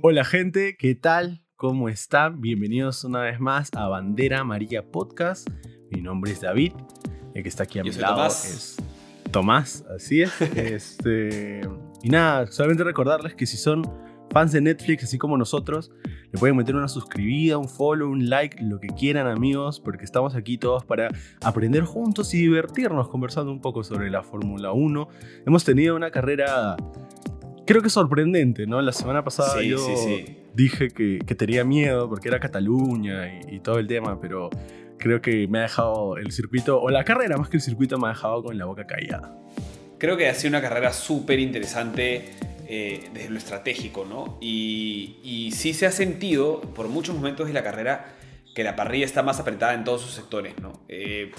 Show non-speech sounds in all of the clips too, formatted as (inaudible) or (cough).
Hola gente, ¿qué tal? ¿Cómo están? Bienvenidos una vez más a Bandera Amarilla Podcast. Mi nombre es David, el que está aquí a mi lado es Tomás, así es. (laughs) este, y nada, solamente recordarles que si son fans de Netflix, así como nosotros, le pueden meter una suscribida, un follow, un like, lo que quieran amigos, porque estamos aquí todos para aprender juntos y divertirnos conversando un poco sobre la Fórmula 1. Hemos tenido una carrera, creo que sorprendente, ¿no? La semana pasada yo dije que, tenía miedo porque era Cataluña y, y todo el tema, pero creo que me ha dejado el circuito, o la carrera más que el circuito, me ha dejado con la boca callada. Creo que ha sido una carrera súper interesante eh, desde lo estratégico, ¿no? Y, y, sí se ha sentido por muchos momentos de la carrera que la parrilla está más apretada en todos sus sectores, ¿no? Eh,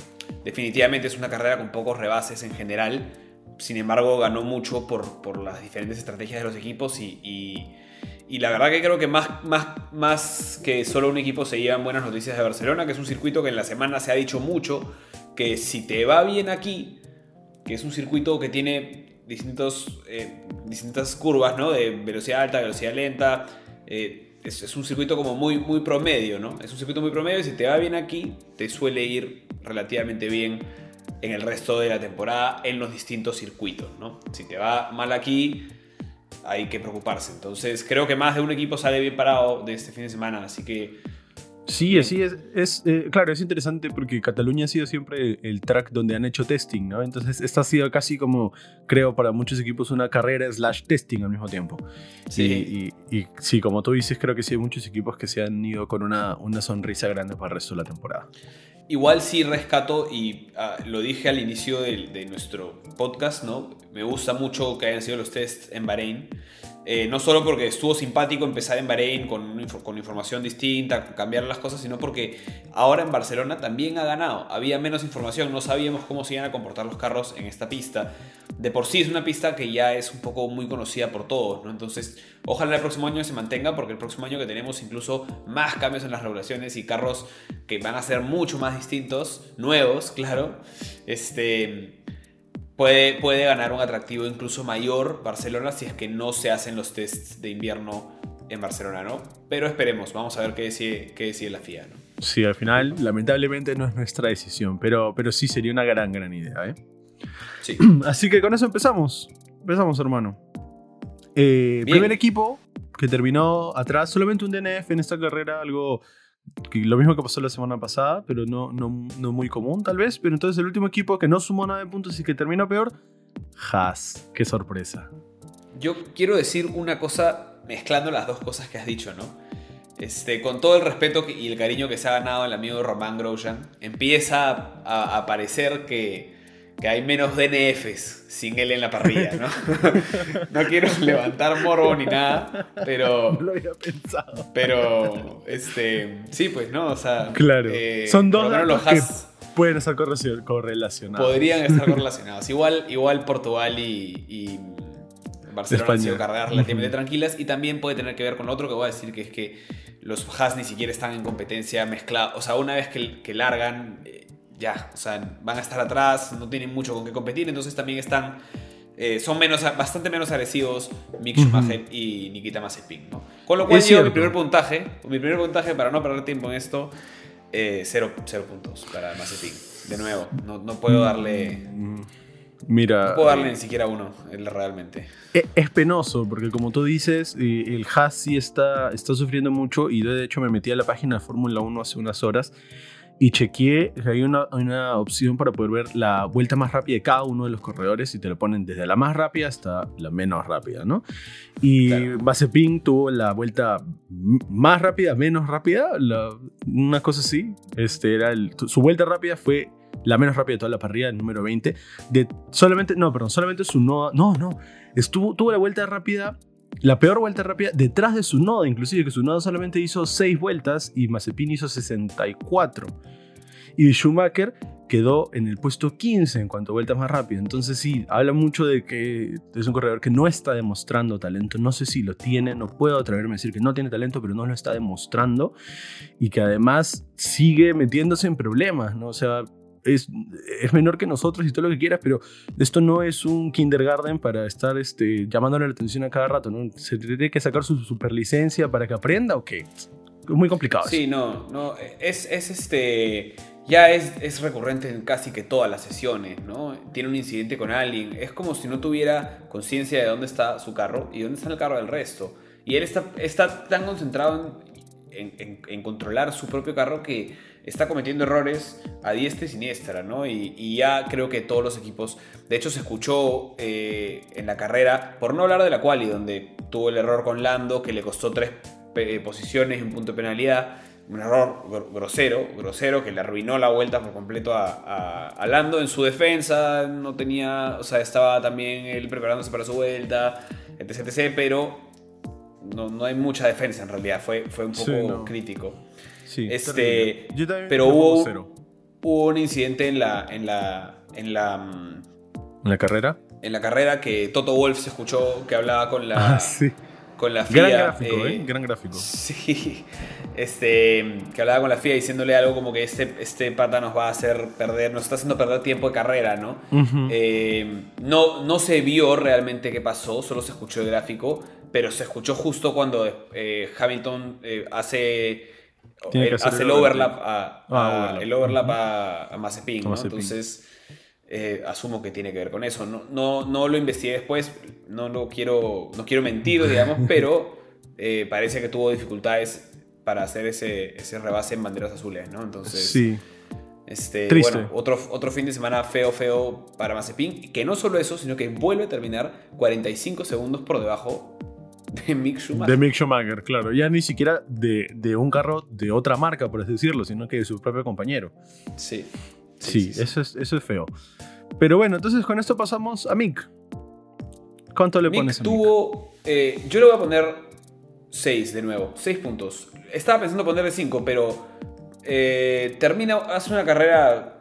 definitivamente es una carrera con pocos rebases en general, sin embargo ganó mucho por, por las diferentes estrategias de los equipos y, y, la verdad que creo que más, más, más que solo un equipo se llevan buenas noticias de Barcelona, que es un circuito que en la semana se ha dicho mucho, que si te va bien aquí, que es un circuito que tiene distintos, eh, distintas curvas, ¿no? De velocidad alta, velocidad lenta. Eh, es, un circuito como muy, muy promedio, ¿no? Es un circuito muy promedio y si te va bien aquí, te suele ir relativamente bien en el resto de la temporada en los distintos circuitos, ¿no? Si te va mal aquí, hay que preocuparse. Entonces, creo que más de un equipo sale bien parado de este fin de semana, así que Sí, así es. es eh, claro, es interesante porque Cataluña ha sido siempre el track donde han hecho testing, ¿no? Entonces, esta ha sido casi como, creo, para muchos equipos una carrera slash testing al mismo tiempo. Sí. Y, sí, como tú dices, creo que sí hay muchos equipos que se han ido con una, una sonrisa grande para el resto de la temporada. Igual sí rescato, y ah, lo dije al inicio de, de, nuestro podcast, ¿no? Me gusta mucho que hayan sido los tests en Bahrein. Eh, no solo porque estuvo simpático empezar en Bahrein con, con información distinta, cambiar las cosas, sino porque ahora en Barcelona también ha ganado. Había menos información, no sabíamos cómo se iban a comportar los carros en esta pista. De por sí es una pista que ya es un poco muy conocida por todos, ¿no? Entonces, ojalá el próximo año se mantenga, porque el próximo año que tenemos incluso más cambios en las regulaciones y carros que van a ser mucho más distintos, nuevos, claro. Este puede, ganar un atractivo incluso mayor Barcelona si es que no se hacen los tests de invierno en Barcelona, ¿no? Pero esperemos, vamos a ver qué decide, qué decide la FIA, ¿no? Sí, al final, lamentablemente no es nuestra decisión, pero, pero sí sería una gran, gran idea, ¿eh? Sí. (clears throat) Así que con eso empezamos. Empezamos, hermano. Eh, primer equipo que terminó atrás, solamente un DNF en esta carrera, algo lo mismo que pasó la semana pasada, pero no, no, no, muy común tal vez. Pero entonces el último equipo que no sumó nada de puntos y que terminó peor, Haas. Qué sorpresa. Yo quiero decir una cosa mezclando las dos cosas que has dicho, ¿no? Este, con todo el respeto y el cariño que se ha ganado el amigo Román Grosjean, empieza a, a parecer que que hay menos DNFs sin él en la parrilla, ¿no? (laughs) no quiero levantar morbo ni nada, pero... (laughs) No lo había pensado. Pero, este, sí, pues, ¿no? O sea... Claro. Eh, Son dos los que pueden estar correlacionados. Podrían estar (laughs) correlacionados. Igual, igual Portugal y, Barcelona han sido carreras relativamente tranquilas y también puede tener que ver con lo otro que voy a decir, que es que los Haas ni siquiera están en competencia mezclada. O sea, una vez que, que largan ya, o sea, van a estar atrás, no tienen mucho con qué competir, entonces también están, eh, son menos, bastante menos agresivos Mick Schumacher y Nikita Mazepin, ¿no? Con lo cual yo mi primer puntaje, mi primer puntaje para no perder tiempo en esto, eh, cero, puntos para Mazepin. De nuevo, no, puedo darle... Mira. No puedo darle ni siquiera uno, realmente. E, es penoso, porque como tú dices, eh, el Haas sí está, está sufriendo mucho. Y de hecho me metí a la página de Fórmula 1 hace unas horas y chequeé, hay una, una, opción para poder ver la vuelta más rápida de cada uno de los corredores y te lo ponen desde la más rápida hasta la menos rápida, ¿no? Y claro. tuvo la vuelta más rápida, menos rápida, una cosa así. Este era su vuelta rápida fue la menos rápida de toda la parrilla, el número 20. De solamente, no, perdón, solamente su no, no, no. Estuvo, tuvo la vuelta rápida la peor vuelta rápida detrás de su nodo, inclusive que su nodo solamente hizo 6 vueltas y Mazepin hizo 64. Y Schumacher quedó en el puesto 15 en cuanto a vueltas más rápidas. Entonces sí, habla mucho de que es un corredor que no está demostrando talento. No sé si lo tiene, no puedo atreverme a decir que no tiene talento, pero no lo está demostrando. Y que además sigue metiéndose en problemas, ¿no? O sea, es, es menor que nosotros y todo lo que quieras, pero esto no es un kindergarten para estar este, llamándole la atención a cada rato, ¿no? ¿Se tiene que sacar su superlicencia para que aprenda o qué? Es muy complicado. Sí, no, no, es, es este ya es, es, recurrente en casi que todas las sesiones, ¿no? Tiene un incidente con alguien. Es como si no tuviera conciencia de dónde está su carro y dónde está el carro del resto. Y él está, está tan concentrado en, en, controlar su propio carro que está cometiendo errores a diestra y siniestra, ¿no? Y, y ya creo que todos los equipos, de hecho se escuchó eh, en la carrera, por no hablar de la quali, donde tuvo el error con Lando, que le costó tres eh, posiciones y un punto de penalidad, un error grosero, grosero que le arruinó la vuelta por completo a, a, Lando en su defensa, no tenía, o sea, estaba también él preparándose para su vuelta, etc, etc, pero no, no hay mucha defensa en realidad, fue, fue un poco crítico. Sí, este, pero hubo, hubo un incidente en la, en la, en la, mm, ¿En la carrera. En la carrera que Toto Wolf se escuchó que hablaba con la, ah, sí. con la FIA. Gran gráfico, ¿eh? Gran gráfico. Sí, este, que hablaba con la FIA diciéndole algo como que este, este pata nos va a hacer perder, nos está haciendo perder tiempo de carrera, ¿no? Eh, no, no se vio realmente qué pasó, solo se escuchó el gráfico, pero se escuchó justo cuando eh, Hamilton eh, hace, hace el overlap, a, ah, el overlap a, Mazepin, ¿no? Entonces... asumo que tiene que ver con eso. No, no, no, lo investigué después, no, lo quiero, no quiero mentir, digamos, (laughs) pero parece que tuvo dificultades para hacer ese, ese rebase en banderas azules, ¿no? Entonces, sí. Este, Triste. Bueno, otro, otro fin de semana feo, feo para Mazepin, que no solo eso, sino que vuelve a terminar 45 segundos por debajo de Mick Schumacher. De Mick Schumacher, claro. Ya ni siquiera de, de un carro de otra marca, por así decirlo, sino que de su propio compañero. Sí. Sí, Eso, es, eso es feo. Pero bueno, entonces con esto pasamos a Mick. ¿Cuánto le pones a tuvo, eh, yo le voy a poner 6 de nuevo, 6 puntos estaba pensando ponerle 5, pero eh, termina, hace una carrera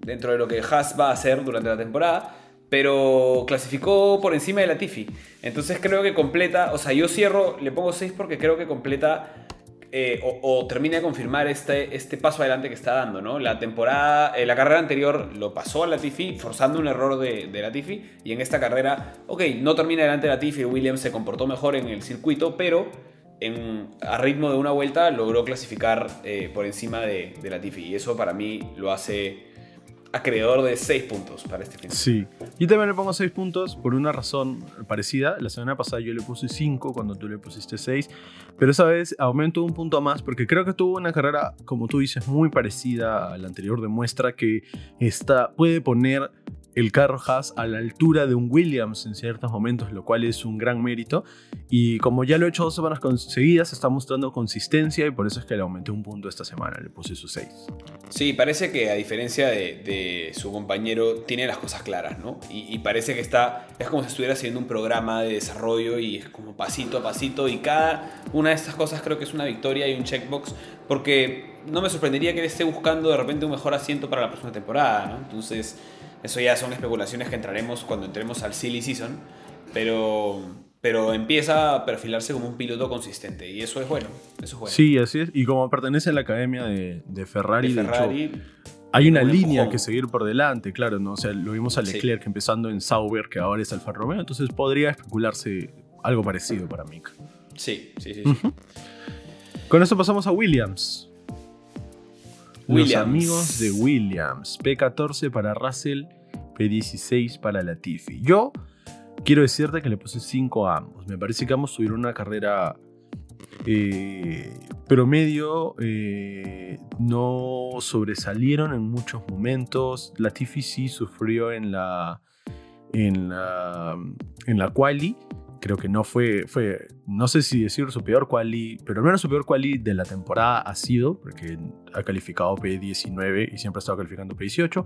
dentro de lo que Haas va a hacer durante la temporada, pero clasificó por encima de la Tiffy. Entonces creo que completa, o sea, yo cierro, le pongo 6 porque creo que completa eh, o, termina de confirmar este, este paso adelante que está dando, ¿no? La temporada, eh, la carrera anterior lo pasó a Latifi forzando un error de, de Latifi y en esta carrera, ok, no termina adelante Latifi, Williams se comportó mejor en el circuito, pero a ritmo de una vuelta logró clasificar eh, por encima de, la Tiffy. Y eso para mí lo hace acreedor de 6 puntos para este fin. Sí, yo también le pongo 6 puntos por una razón parecida. La semana pasada yo le puse 5 cuando tú le pusiste 6, pero esa vez aumento un punto más porque creo que tuvo una carrera, como tú dices, muy parecida a la anterior. Demuestra que está, puede poner el carro Haas a la altura de un Williams en ciertos momentos, lo cual es un gran mérito. Y como ya lo he hecho dos semanas conseguidas, está mostrando consistencia y por eso es que le aumenté un punto esta semana, le puse su 6. Sí, parece que a diferencia de, su compañero, tiene las cosas claras, ¿no? Y, parece que está, es como si estuviera haciendo un programa de desarrollo y es como pasito a pasito y cada una de estas cosas creo que es una victoria y un checkbox porque no me sorprendería que él esté buscando de repente un mejor asiento para la próxima temporada, ¿no? Entonces eso ya son especulaciones que entraremos cuando entremos al silly season, pero, pero empieza a perfilarse como un piloto consistente y eso es bueno. Eso es bueno. Sí, así es. Y como pertenece a la academia de, Ferrari, de Ferrari hay una línea que seguir por delante, claro, ¿no? O sea, lo vimos a Leclerc empezando en Sauber, que ahora es Alfa Romeo, entonces podría especularse algo parecido para Mick. Sí, sí, sí. Con eso pasamos a Williams. Los amigos de Williams. P14 para Russell, P16 para Latifi. Yo quiero decirte que le puse 5 a ambos. Me parece que ambos tuvieron una carrera eh, promedio. Eh, no sobresalieron en muchos momentos. Latifi sí sufrió en la, en la, en la quali creo que no fue, fue, no sé si decir su peor quali, pero al menos su peor quali de la temporada ha sido, porque ha calificado P19 y siempre ha estado calificando P18.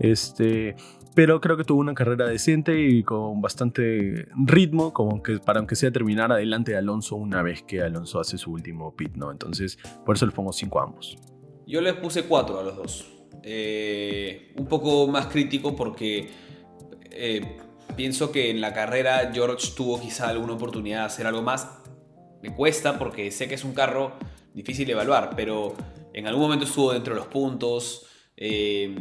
Este, pero creo que tuvo una carrera decente y con bastante ritmo, como que para aunque sea terminar adelante de Alonso una vez que Alonso hace su último pit, ¿no? Entonces, por eso les pongo 5 a ambos. Yo les puse 4 a los dos. Eh, un poco más crítico porque eh, Pienso que en la carrera George tuvo quizá alguna oportunidad de hacer algo más. Me cuesta porque sé que es un carro difícil de evaluar, pero en algún momento estuvo dentro de los puntos. Eh,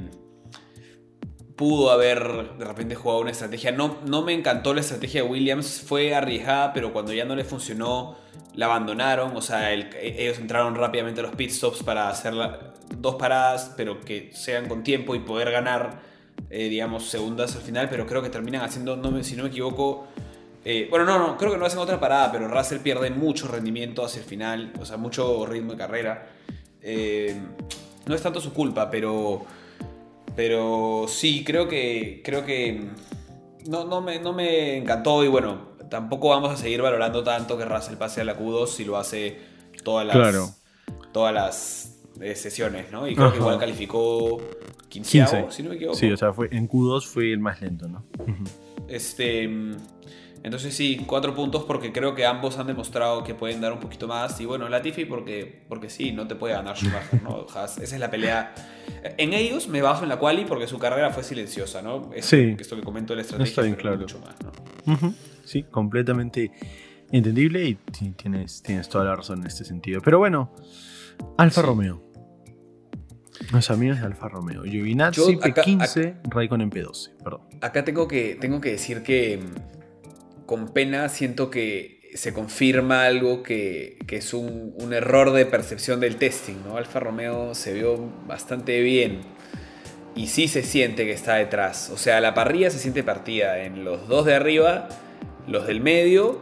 pudo haber de repente jugado una estrategia. No, no me encantó la estrategia de Williams, fue arriesgada, pero cuando ya no le funcionó, la abandonaron. O sea, ellos entraron rápidamente a los pit stops para hacer dos paradas, pero que sean con tiempo y poder ganar, eh, digamos, segundas al final. Pero creo que terminan haciendo, no si no me equivoco. Eh, bueno, no, no, creo que no hacen otra parada, pero Russell pierde mucho rendimiento hacia el final, o sea, mucho ritmo de carrera. Eh, no es tanto su culpa, pero pero sí, creo que, creo que no, no, me, no me encantó y bueno, tampoco vamos a seguir valorando tanto que Russell pase a la Q2 si lo hace todas las, todas las eh, sesiones, ¿no? Y creo que igual calificó 15, si no me equivoco. Sí, o sea, fue, en Q2 fue el más lento, ¿no? Este... Entonces sí, cuatro puntos porque creo que ambos han demostrado que pueden dar un poquito más. Y bueno, Latifi porque, porque sí, no te puede ganar Schumacher, ¿no? (laughs) esa es la pelea. En ellos me baso en la quali porque su carrera fue silenciosa, ¿no? sí. Esto que comento de la estrategia, Está bien claro. mucho más, ¿no? Sí, completamente entendible y tienes, tienes toda la razón en este sentido. Pero bueno, Alfa Romeo. Los amigos de Alfa Romeo. Giovinazzi P15, Raikkonen P12, perdón. Acá tengo que, tengo que decir que con pena siento que se confirma algo que, es un, error de percepción del testing. ¿no? Alfa Romeo se vio bastante bien y sí se siente que está detrás. O sea, la parrilla se siente partida en los dos de arriba, los del medio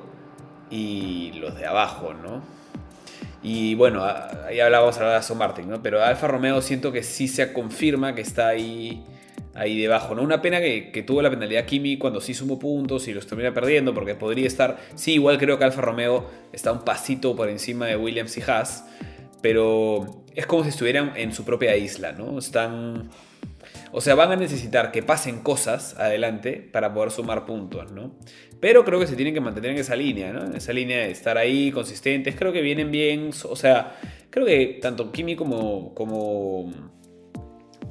y los de abajo, ¿no? Y bueno, ahí hablábamos ahora de Aston Martin, ¿no? Pero Alfa Romeo siento que sí se confirma que está ahí ahí debajo. ¿no? Una pena que, tuvo la penalidad Kimi cuando sí sumó puntos y los termina perdiendo, porque podría estar. Sí, igual creo que Alfa Romeo está un pasito por encima de Williams y Haas, pero es como si estuvieran en su propia isla, ¿no? Están. O sea, van a necesitar que pasen cosas adelante para poder sumar puntos, ¿no? Pero creo que se tienen que mantener en esa línea, ¿no? En esa línea de estar ahí, consistentes. Creo que vienen bien. O sea, creo que tanto Kimi como, como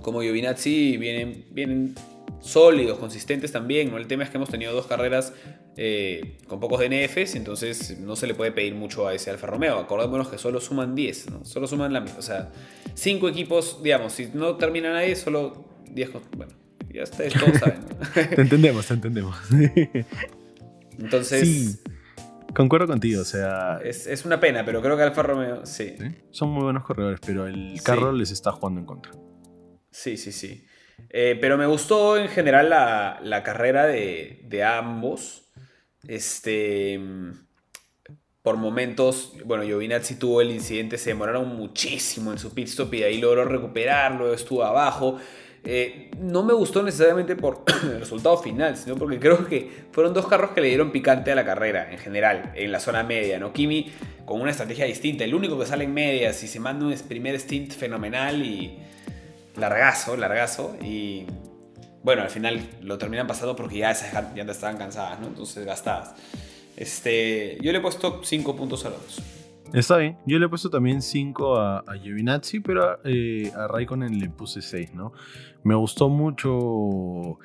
como Giovinazzi vienen, vienen sólidos, consistentes también. ¿no? El tema es que hemos tenido dos carreras eh, con pocos DNFs, entonces no se le puede pedir mucho a ese Alfa Romeo. Acordémonos que solo suman 10, ¿no? Solo suman la O sea, 5 equipos, digamos, si no terminan ahí, solo 10. Bueno, ya ustedes todos saben. (laughs) te entendemos, te entendemos. (laughs) entonces. Sí. Concuerdo contigo, o sea. Es, una pena, pero creo que Alfa Romeo, sí. Son muy buenos corredores, pero el carro les está jugando en contra. Sí, sí, sí. Eh, pero me gustó en general la, carrera de, ambos. Este. Por momentos, bueno, Giovinazzi tuvo el incidente, se demoraron muchísimo en su pit stop y de ahí logró recuperarlo, estuvo abajo. Eh, no me gustó necesariamente por (clears throat) el resultado final, sino porque creo que fueron dos carros que le dieron picante a la carrera en general, en la zona media, ¿no? Kimi con una estrategia distinta, el único que sale en medias y se manda un primer stint fenomenal y largazo, largazo. Y bueno, al final lo terminan pasando porque ya esas llantas estaban cansadas, ¿no? Entonces gastadas. Este, yo le he puesto 5 puntos a los dos. Está bien, yo le he puesto también 5 a, a Giovinazzi, pero eh, a Raikkonen le puse 6, ¿no? Me gustó mucho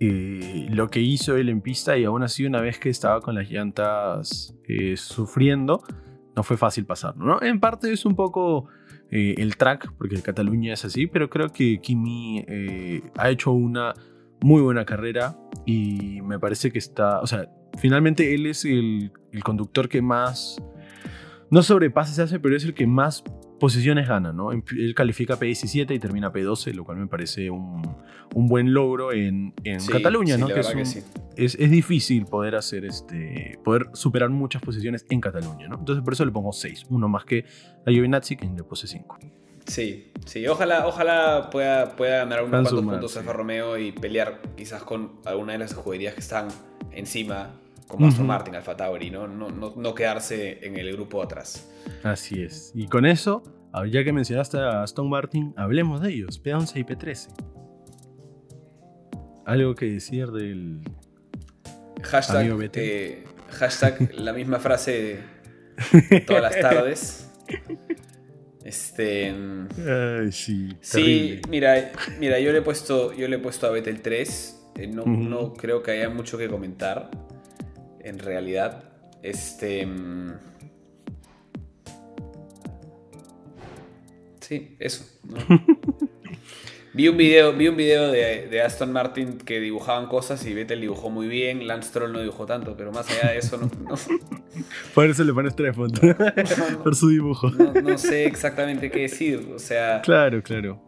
eh, lo que hizo él en pista y aún así una vez que estaba con las llantas eh, sufriendo, no fue fácil pasarlo. En parte es un poco eh, el track, porque Cataluña es así, pero creo que Kimi ha hecho una muy buena carrera y me parece que está, o sea, finalmente él es el, el conductor que más, no sobrepases se hace, pero es el que más posiciones gana, ¿no? Él califica P17 y termina P12, lo cual me parece un, un buen logro en, en Cataluña, ¿no? es, es, difícil poder hacer este, poder superar muchas posiciones en Cataluña, ¿no? Entonces por eso le pongo 6, uno más que a Giovinazzi, que le puse 5. Sí, sí, ojalá, ojalá pueda, pueda ganar unos cuantos puntos Alfa Romeo y pelear quizás con alguna de las escuderías que están encima como Aston Martin, Alfa Tauri, ¿no? No, ¿no? quedarse en el grupo atrás. Así es. Y con eso, ya que mencionaste a Aston Martin, hablemos de ellos, P11 y P13. Algo que decir del hashtag, eh, hashtag la misma frase (laughs) todas las tardes. Este. Ay, sí. Sí, mira, mira, yo le he puesto, yo le he puesto a Betel 3. Eh, no, no, creo que haya mucho que comentar en realidad. Este. Mm, sí, eso. (laughs) Vi un video, vi un video de, de, Aston Martin que dibujaban cosas y Vettel dibujó muy bien, Lance Stroll no dibujó tanto, pero más allá de eso no... (laughs) Por eso le pones tres puntos, por su dibujo. No, sé exactamente qué decir, o sea... Claro, claro.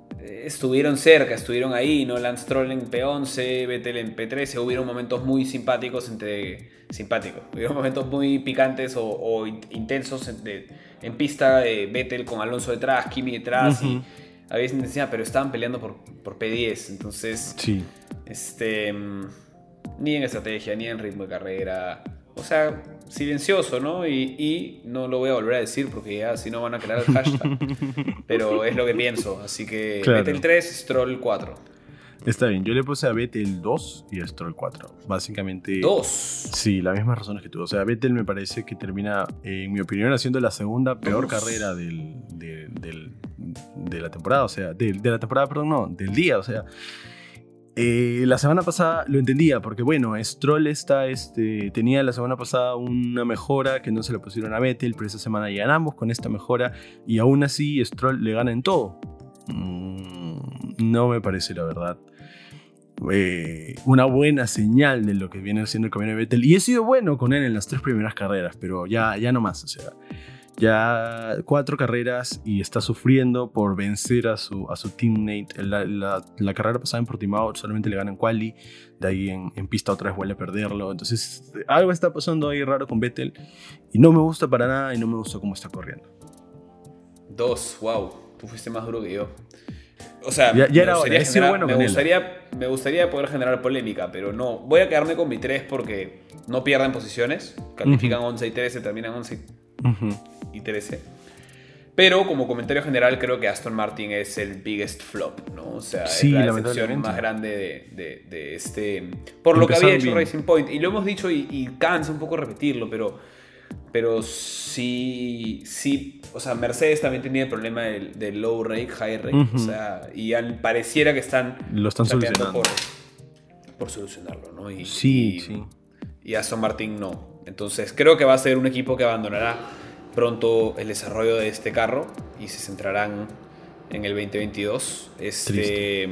Estuvieron cerca, estuvieron ahí, ¿no? Lance Stroll en P11, Vettel en P13, hubieron momentos muy simpáticos entre... Simpáticos, hubieron momentos muy picantes o, intensos en, en pista, de Vettel con Alonso detrás, Kimi detrás y había intensidad, pero estaban peleando por, por P10. Entonces, sí. este, ni en estrategia, ni en ritmo de carrera. O sea, silencioso, ¿no? Y, no lo voy a volver a decir porque ya si no van a crear el hashtag. (laughs) pero es lo que pienso. Así que Vettel 3, Stroll 4. Está bien, yo le puse a Vettel 2 y a Stroll 4. Básicamente. ¿2? Sí, las mismas razones que tú. O sea, Vettel me parece que termina, en mi opinión, haciendo la segunda peor carrera del, de la temporada, o sea, de, la temporada, perdón, no, del día, o sea. Eh, la semana pasada lo entendía, porque bueno, Stroll está, este, tenía la semana pasada una mejora que no se le pusieron a Vettel, pero esa semana llegan ambos con esta mejora y aún así Stroll le gana en todo. Mm, no me parece la verdad. Eh, una buena señal de lo que viene haciendo el camino de Vettel. Y he sido bueno con él en las tres primeras carreras, pero ya, ya no más. O sea, ya cuatro carreras y está sufriendo por vencer a su, a su teammate. La, la, carrera pasada en Portimao solamente le ganan quali, de ahí en, en, pista otra vez vuelve a perderlo. Entonces algo está pasando ahí raro con Vettel y no me gusta para nada y no me gusta cómo está corriendo. Dos, wow, tú fuiste más duro que yo. O sea, ya, era bueno me, gustaría, me gustaría poder generar polémica, pero no. Voy a quedarme con mi 3 porque no pierden posiciones. Califican 11 y 13, terminan 11 y 13. Pero como comentario general, creo que Aston Martin es el biggest flop, ¿no? O sea, es la decepción más grande de, de, este. Por lo que había hecho Racing Point. Y lo hemos dicho y, cansa un poco repetirlo, pero. Pero sí. Sí. O sea, Mercedes también tenía el problema del, low rate, high rate. O sea, y pareciera que están. Lo están solucionando. Por, por solucionarlo, ¿no? Y, sí, sí. Y Aston Martin no. Entonces creo que va a ser un equipo que abandonará pronto el desarrollo de este carro y se centrarán en el 2022. Este,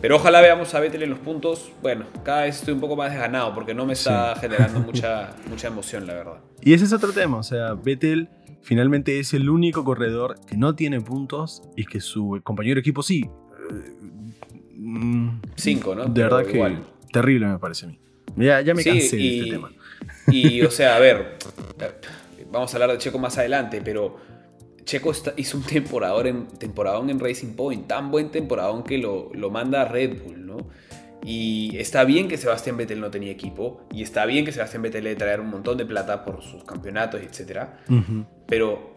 pero ojalá veamos a Vettel en los puntos. Bueno, cada vez estoy un poco más desganado porque no me está generando (laughs) mucha, mucha emoción, la verdad. Y ese es otro tema, o sea, Vettel finalmente es el único corredor que no tiene puntos y que su compañero de equipo sí. Cinco, ¿no? De verdad que terrible me parece a mí. Ya, ya me cansé de este tema. Y, o sea, a ver, (laughs) vamos a hablar de Checo más adelante, pero Checo hizo un temporador en, temporadón en Racing Point, tan buen temporadón que lo, lo manda a Red Bull, ¿no? Y está bien que Sebastián Vettel no tenía equipo, y está bien que Sebastián Vettel le traer un montón de plata por sus campeonatos, etc. Pero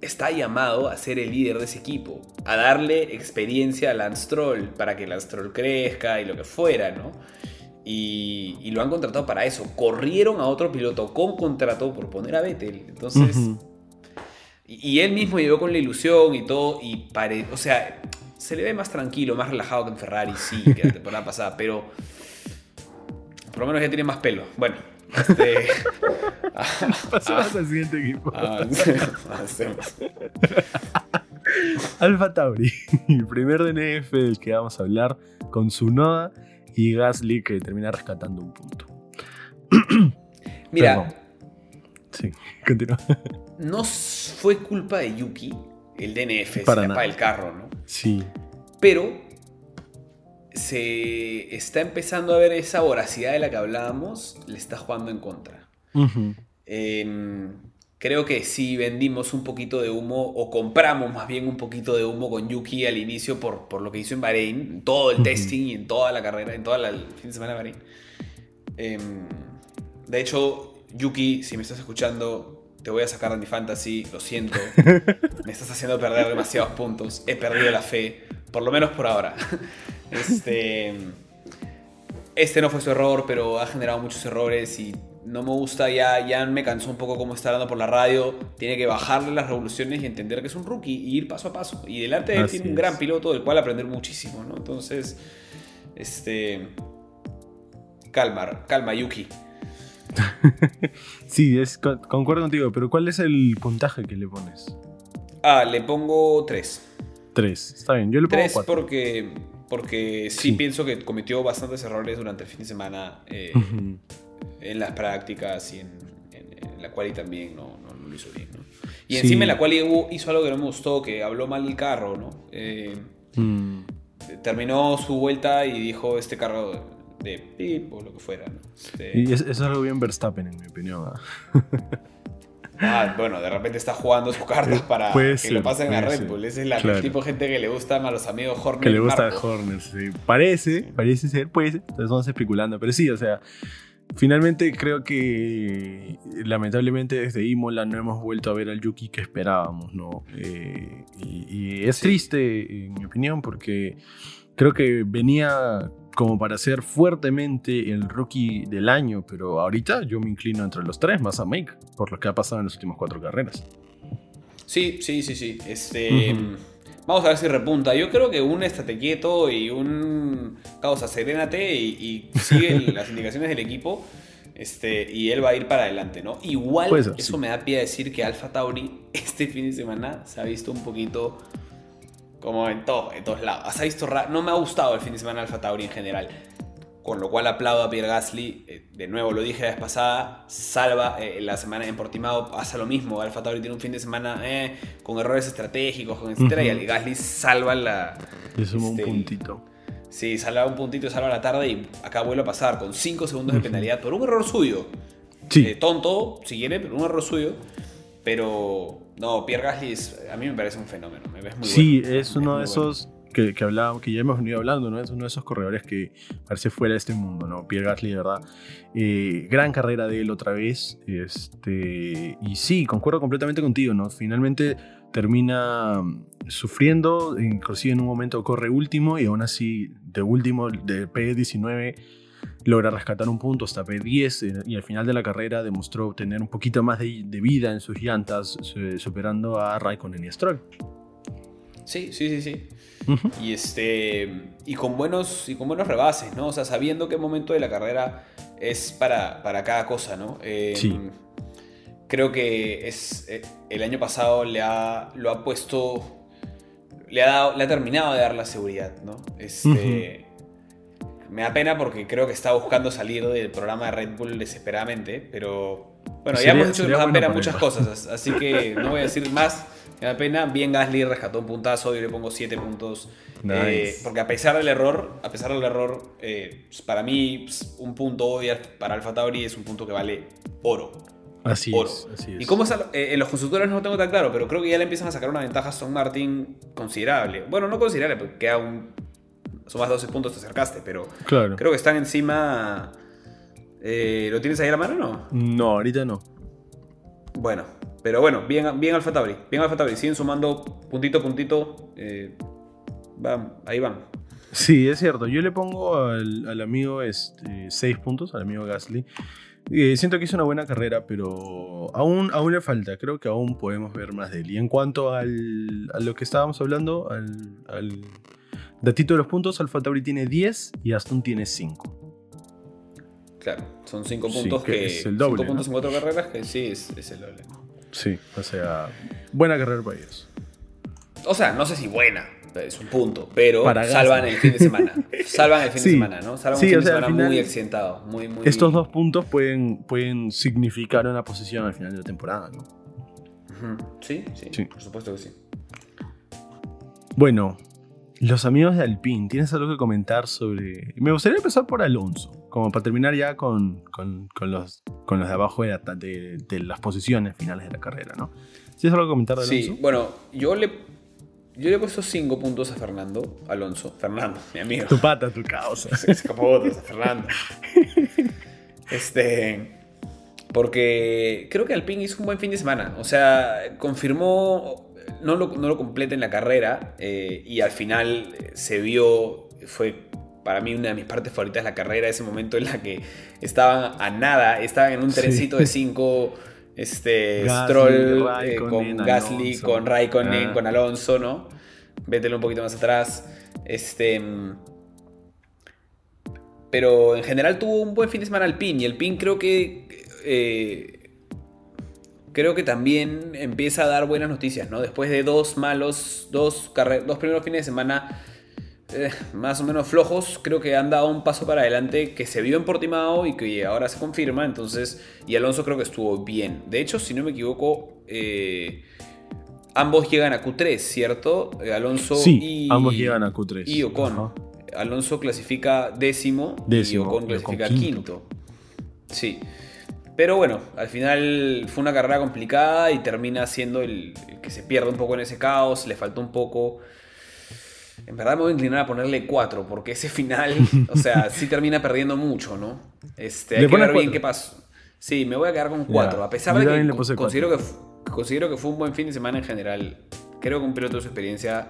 está llamado a ser el líder de ese equipo, a darle experiencia a Lance Stroll para que Lance Stroll crezca y lo que fuera, ¿no? Y, lo han contratado para eso. Corrieron a otro piloto con contrato por poner a Vettel. Entonces. y, él mismo llegó con la ilusión y todo. Y pare, o sea, se le ve más tranquilo, más relajado que en Ferrari, sí, que la temporada (laughs) pasada. Pero. Por lo menos ya tiene más pelo. Bueno. Este, (laughs) Pasamos al siguiente equipo. (laughs) Alfa Tauri, el primer DNF del que vamos a hablar, con su noda y Gasly que termina rescatando un punto. (clears throat) Mira. Sí, continúa. (laughs) No fue culpa de Yuki el DNF, para, para el carro, ¿no? Sí. Pero se está empezando a ver esa voracidad de la que hablábamos, le está jugando en contra. Creo que sí vendimos un poquito de humo, o compramos más bien un poquito de humo con Yuki al inicio por, por lo que hizo en Bahrein, todo el testing y en toda la carrera, en todo el fin de semana de Bahrein. Em, de hecho, Yuki, si me estás escuchando, te voy a sacar de mi fantasy, lo siento. (laughs) me estás haciendo perder demasiados puntos. He perdido la fe, por lo menos por ahora. (laughs) Este, este no fue su error, pero ha generado muchos errores y no me gusta, ya, ya me cansó un poco cómo está hablando por la radio. Tiene que bajarle las revoluciones y entender que es un rookie y ir paso a paso. Y delante de él tiene un gran piloto del cual aprender muchísimo, ¿no? Entonces, este. Calma, calma, Yuki. (laughs) sí, es, concuerdo contigo, pero ¿cuál es el puntaje que le pones? Ah, le pongo 3. 3, está bien, yo le pongo 3 porque porque sí, pienso que cometió bastantes errores durante el fin de semana eh, en las prácticas y en, la cual también no, no, lo hizo bien. ¿no? Y encima en la cual hizo algo que no me gustó, que habló mal del carro, ¿no? Eh, mm. Terminó su vuelta y dijo este carro de pip o lo que fuera. ¿no? Este y eso es algo bien Verstappen, en mi opinión. ¿ah? ah, bueno, de repente está jugando sus cartas para que lo pasen a Red Bull. Ese es el tipo de gente que le gustan a los amigos Horner. Que le gusta a Horner, sí. Parece, parece ser, puede ser. Entonces vamos especulando. Pero sí, o sea, finalmente creo que lamentablemente desde Imola no hemos vuelto a ver al Yuki que esperábamos, ¿no? Eh, y, es triste, en mi opinión, porque creo que venía como para ser fuertemente el rookie del año, pero ahorita yo me inclino entre los tres, más a Mike, por lo que ha pasado en las últimas cuatro carreras. Sí, sí, sí, sí. Este, Vamos a ver si repunta. Yo creo que un estate quieto y un causa serénate y, y sigue (laughs) las indicaciones del equipo. Este, y él va a ir para adelante, ¿no? Igual, eso me da pie a decir que Alfa Tauri (laughs) este fin de semana se ha visto un poquito como en, todo, en todos lados. Se ha visto No me ha gustado el fin de semana Alfa Tauri en general. Con lo cual aplaudo a Pierre Gasly. Eh, de nuevo, lo dije la vez pasada. Salva eh, la semana en Portimao. Pasa lo mismo. Alfa Tauri tiene un fin de semana eh, con errores estratégicos, con etcétera. Y Gasly salva la. Le suma un este, puntito. Sí, salva un puntito, salva la tarde. Y acá vuelve a pasar con 5 segundos de penalidad por un error suyo. Sí. tonto, si quiere, pero un error suyo. Pero no, Pierre Gasly a mí me parece un fenómeno. Me ves muy sí, es uno de esos que, que, que ya hemos venido hablando, ¿no? Es uno de esos corredores que parece fuera de este mundo, ¿no? Pierre Gasly, de verdad. Eh, gran carrera de él otra vez. Este, y sí, concuerdo completamente contigo, ¿no? Finalmente termina sufriendo, inclusive en un momento corre último y aún así de último, de P19 logra rescatar un punto hasta P10 eh, y al final de la carrera demostró tener un poquito más de, de vida en sus llantas, superando a Raikkonen y Stroll. Sí, sí, sí, sí. Y este y con buenos y con buenos rebases, ¿no? O sea, sabiendo qué momento de la carrera es para, para cada cosa, ¿no? Em, sí. Creo que es eh, el año pasado le ha lo ha puesto le ha dado, le ha terminado de dar la seguridad, ¿no? Este me da pena porque creo que está buscando salir del programa de Red Bull desesperadamente, pero bueno, ya hemos dicho que nos dan pena muchas cosas, así que no voy a decir más. Me da pena. Bien Gasly rescató un puntazo, yo le pongo 7 puntos. Eh, porque a pesar del error, a pesar del error, eh, pues, para mí pues, un punto hoy para Alfa Tauri es un punto que vale oro. Así es. Así Y cómo eh, en los constructores no lo tengo tan claro, pero creo que ya le empiezan a sacar una ventaja a Aston Martin considerable. Bueno, no considerable, porque queda un. Son más 12 puntos, te acercaste, pero creo que están encima. ¿Lo tienes ahí a la mano o no? No, ahorita no. Bueno, pero bueno, bien, bien Alfa Tauri. Bien Alfa Tauri. Siguen sumando puntito a puntito. Eh, van, ahí van. Sí, es cierto. Yo le pongo al, amigo este, 6 puntos, al amigo Gasly. Eh, siento que hizo una buena carrera, pero aún, aún le falta. Creo que aún podemos ver más de él. Y en cuanto al, a lo que estábamos hablando, al, al datito de los puntos, Alfa Tauri tiene 10 y Aston tiene 5. Claro, son 5 puntos que, es el doble. 5 puntos en 4 carreras que sí es, es el doble. Sí, o sea, buena carrera para ellos. O sea, no sé si buena, es un punto, pero salvan el fin de semana. (laughs) salvan el fin de semana, ¿no? Salvan un fin de semana muy accidentado. Muy, muy... Estos dos puntos pueden, pueden significar una posición al final de la temporada, ¿no? sí, sí, sí, por supuesto que sí. Bueno, los amigos de Alpine, ¿tienes algo que comentar sobre...? Me gustaría empezar por Alonso, como para terminar ya con, con, con los con los de abajo de, de, las posiciones finales de la carrera, ¿no? ¿Tienes algo que comentar de Alonso? Sí, bueno, yo le, yo le he puesto 5 puntos a Fernando Alonso. Fernando, mi amigo. Tu pata, tu causa. (laughs) Se escapó a Fernando. (laughs) Este. Porque creo que Alpine hizo un buen fin de semana. O sea, confirmó. No lo, no lo completa en la carrera. Eh, y al final se vio. Fue para mí una de mis partes favoritas de la carrera, ese momento en la que estaban a nada, estaban en un trencito de cinco, este, Stroll eh, con Gasly, con Raikkonen, ah. con Alonso, ¿no? Vételo un poquito más atrás. Este, pero en general tuvo un buen fin de semana el PIN y el PIN creo que... Eh, creo que también empieza a dar buenas noticias, ¿no? Después de dos malos, dos, dos primeros fines de semana eh, más o menos flojos, creo que han dado un paso para adelante que se vio en Portimao y que ahora se confirma. Entonces, y Alonso creo que estuvo bien. De hecho, si no me equivoco, eh, ambos llegan a Q3, ¿cierto? Eh, Alonso Sí, y. ambos llegan a Q3. Y Ocon. Ajá. Alonso clasifica décimo, Décimo, y Ocon clasifica Ocon quinto. quinto. Sí. Pero bueno, al final fue una carrera complicada y termina siendo el, el que se pierde un poco en ese caos, le faltó un poco. En verdad me voy a inclinar a ponerle 4, porque ese final, o sea, (laughs) sí termina perdiendo mucho, ¿no? Este, hay ¿Le que ver bien qué pasó. Sí, me voy a quedar con 4, Ya, a pesar yo de que considero que, considero que fue un buen fin de semana en general. Creo que un piloto de su experiencia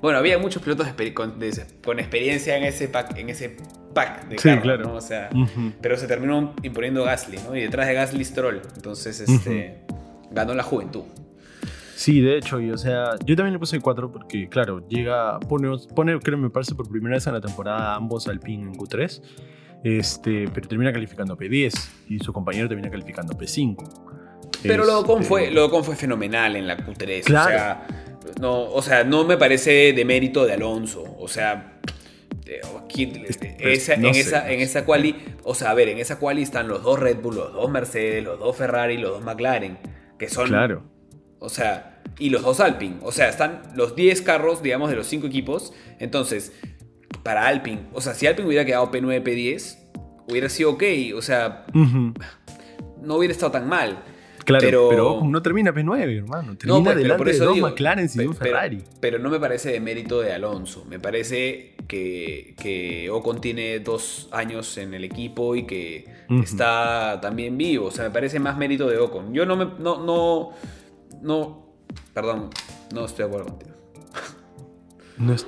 bueno, había muchos pilotos con, experiencia en ese pack, en ese pack de Sí, claro. ¿no? O sea, pero se terminó imponiendo Gasly, ¿no? Y detrás de Gasly Stroll. Entonces, este, ganó la juventud. Sí, de hecho, y o sea, yo también le puse 4 porque, claro, llega, pone, pone, creo me parece por primera vez en la temporada ambos Alpine en Q3, este, pero termina calificando P10 y su compañero termina calificando P5. Pero Este, fue, lo de Ocon fue fenomenal en la Q3. Claro. O sea, no, o sea, no me parece de mérito de Alonso. O sea, esa- no en, sé, esa, no en sé. esa quali, o sea, a ver, en esa quali están los dos Red Bull, los dos Mercedes, los dos Ferrari, los dos McLaren, que son Claro. O sea, y los dos Alpine. O sea, están los 10 carros, digamos, de los 5 equipos. Entonces, para Alpine, o sea, si Alpine hubiera quedado P9, P10, hubiera sido ok. O sea, no hubiera estado tan mal. Claro, Pero- pero, Ocon no termina P9, hermano. Termina No, pues, delante por de eso dos digo, McLaren y un Ferrari. Pero no me parece de mérito de Alonso. Me parece que, que Ocon tiene dos años en el equipo y que está también vivo. O sea, me parece más mérito de Ocon. Yo no me. No, no. No. Perdón. No estoy de acuerdo contigo. ¿No, es-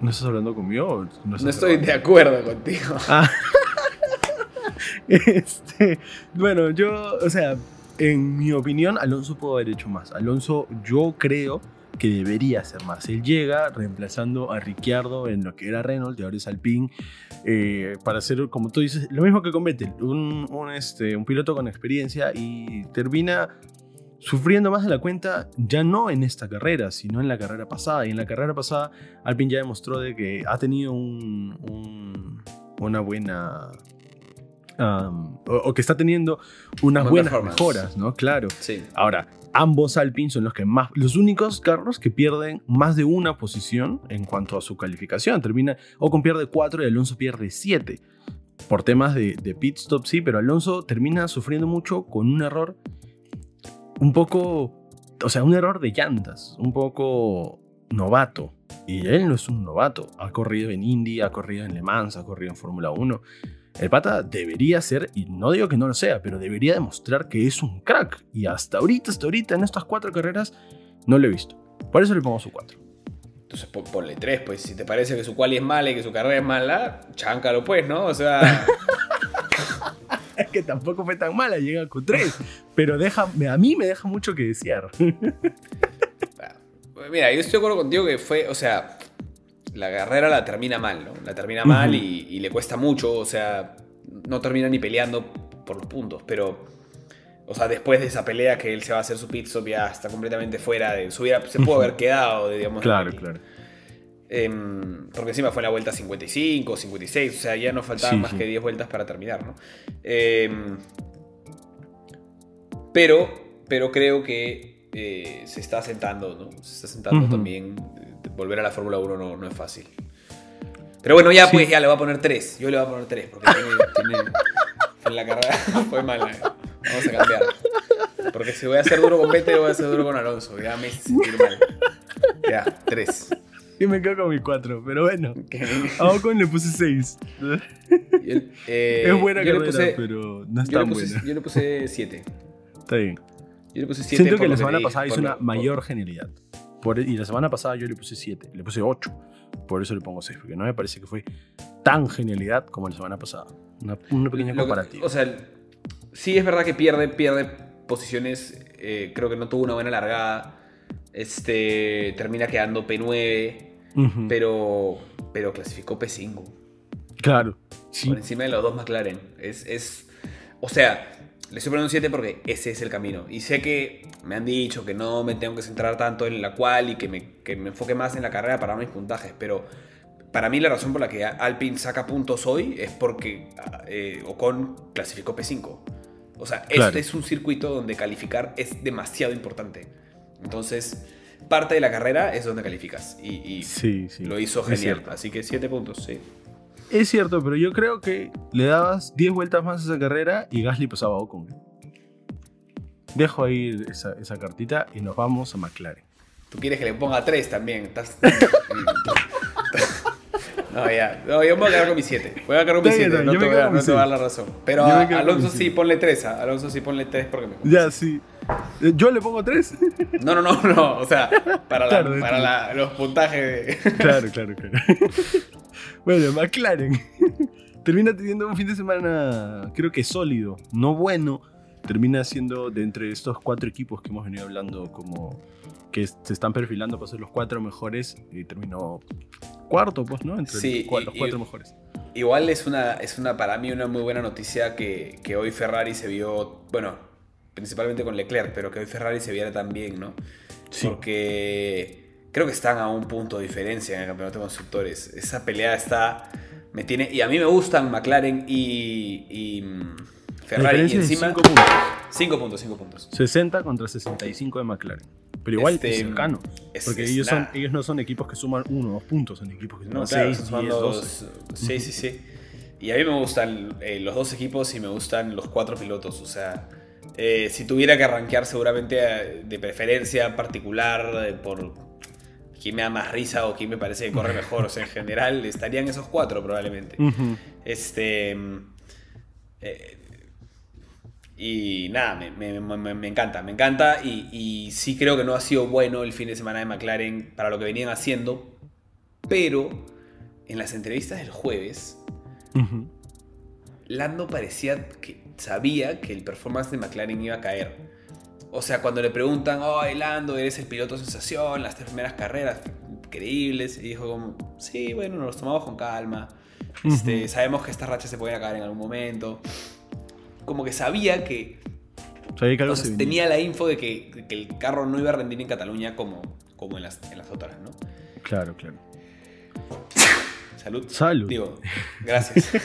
¿no estás hablando conmigo? No estoy de acuerdo contigo. Ah. (laughs) Este, bueno, yo, o sea, en mi opinión, Alonso pudo haber hecho más. Alonso, yo creo que debería hacer más. Él llega reemplazando a Ricciardo en lo que era Renault y ahora es Alpine, eh, para hacer, como tú dices, lo mismo que con Vettel, un, un, este, un piloto con experiencia y termina sufriendo más de la cuenta, ya no en esta carrera, sino en la carrera pasada. Y en la carrera pasada, Alpine ya demostró de que ha tenido un- un- una buena... um, o, o que está teniendo unas Buena buenas mejoras, ¿no? Claro. Sí. Ahora, ambos Alpine son los que más, los únicos carros que pierden más de una posición en cuanto a su calificación. Termina, Ocon pierde 4 y Alonso pierde 7. Por temas de, de pit stop, sí, pero Alonso termina sufriendo mucho con un error un poco, o sea, un error de llantas, un poco novato. Y él no es un novato. Ha corrido en Indy, ha corrido en Le Mans, ha corrido en Fórmula 1. El pata debería ser, y no digo que no lo sea, pero debería demostrar que es un crack. Y hasta ahorita, hasta ahorita, en estas cuatro carreras, no lo he visto. Por eso le pongo su 4. Entonces pon- ponle tres, pues si te parece que su quali es mala y que su carrera es mala, cháncalo pues, ¿no? O sea, (laughs) (laughs) que tampoco fue tan mala, llega a Q3. pero deja, a mí me deja mucho que desear. (laughs) mira, yo estoy de acuerdo contigo que fue, o sea, la carrera la termina mal, ¿no? La termina mal y, y le cuesta mucho, o sea, no termina ni peleando por los puntos, pero, o sea, después de esa pelea que él se va a hacer su pit stop ya está completamente fuera de, se, hubiera- se pudo (laughs) haber quedado, digamos. claro, claro. Em, porque encima fue la vuelta 55, 56, o sea, ya no faltaban Sí, más sí. que 10 vueltas para terminar, ¿no? Em, pero, pero creo que eh, se está sentando, ¿no? Se está sentando Ujú. también. eh, Volver a la Fórmula 1 no, no es fácil. Pero bueno, ya Sí. pues, ya le voy a poner 3. Yo le voy a poner 3 porque (laughs) tiene, tiene- en la carrera (laughs) fue mala. Vamos a cambiar. Porque si voy a ser duro con Vettel, voy a ser duro con Alonso. Ya me sentir mal. Ya, 3. Y me quedo con mi 4, pero bueno. A Ocon le puse 6. Eh, es buena yo carrera, puse- pero no es yo tan puse- buena. Yo le puse 7. Está bien. Yo le puse 7. Siento que la semana pasada hizo una mayor genialidad. Por- y la semana pasada yo le puse 7, le puse 8. Por eso le pongo 6, porque no me parece que fue tan genialidad como la semana pasada. Una, una pequeña comparativa. O sea, sí es verdad que pierde, pierde posiciones. eh, creo que no tuvo una buena largada. Este, termina quedando P9, Pero, pero clasificó P5. Claro. Sí. Por encima de los dos McLaren. Es, es, o sea, le estoy poniendo un 7 porque ese es el camino. Y sé que me han dicho que no me tengo que centrar tanto en la cual y que me, que me enfoque más en la carrera para mis puntajes, pero para mí la razón por la que Alpine saca puntos hoy es porque eh, Ocon clasificó P5. O sea, este es un circuito donde calificar es demasiado importante. Entonces, parte de la carrera es donde calificas. Y, sí, sí. lo hizo genial. Así que 7 puntos, sí. Es cierto, pero yo creo que le dabas 10 vueltas más a esa carrera y Gasly pasaba a Ocon. Dejo ahí esa, esa cartita y nos vamos a McLaren. Tú quieres que le ponga 3 también. Estás... (laughs) No, ya. No, yo me voy a quedar con mi 7. Voy a quedar con mi 7. No, te voy, a, no te voy a dar la razón. Pero a Alonso sí, ponle 3. A Alonso sí, ponle 3 porque me Ya, sí. Eh, ¿Yo le pongo 3? (laughs) No, no, no, no. O sea, para, la, para la, los puntajes de... (laughs) Claro, claro, claro. (laughs) Bueno, McLaren termina teniendo un fin de semana, creo que sólido, no bueno. Termina siendo de entre estos cuatro equipos que hemos venido hablando como que se están perfilando para ser los cuatro mejores y terminó cuarto, pues, ¿no? Entre sí, los cuatro mejores. Igual es una, es una, para mí, una muy buena noticia que, que, hoy Ferrari se vio, bueno, principalmente con Leclerc, pero que hoy Ferrari se viera tan bien, ¿no? Sí. Porque creo que están a un punto de diferencia en el campeonato de constructores. Esa pelea está, me tiene, y a mí me gustan McLaren y, y mm, Ferrari y encima... 5 puntos. 5 puntos, 5 puntos. 60 contra 65 de McLaren. Pero igual este, es cercano. porque ellos, son, ellos no son equipos que suman uno o dos puntos, son equipos que suman 6, 10, 12. Sí, sí, sí. Y a mí me gustan eh, los dos equipos y me gustan los cuatro pilotos. O sea, eh, si tuviera que arranquear seguramente eh, de preferencia particular por quién me da más risa o quién me parece que corre mejor. o sea, en (laughs) general estarían esos cuatro probablemente. Este... Eh, y nada, me, encanta, me encanta. Y, sí creo que no ha sido bueno el fin de semana de McLaren para lo que venían haciendo. Pero en las entrevistas del jueves, Lando parecía que sabía que el performance de McLaren iba a caer. O sea, cuando le preguntan, oh, Lando, eres el piloto sensación, las tres primeras carreras increíbles. Y dijo, como, sí, bueno, nos los tomamos con calma. Este, sabemos que estas rachas se pueden acabar en algún momento como que sabía que... tenía la info de que, el carro no iba a rendir en Cataluña como, como en, las, en las otras, ¿no? Claro, claro. Salud. Salud. Digo, gracias. (laughs)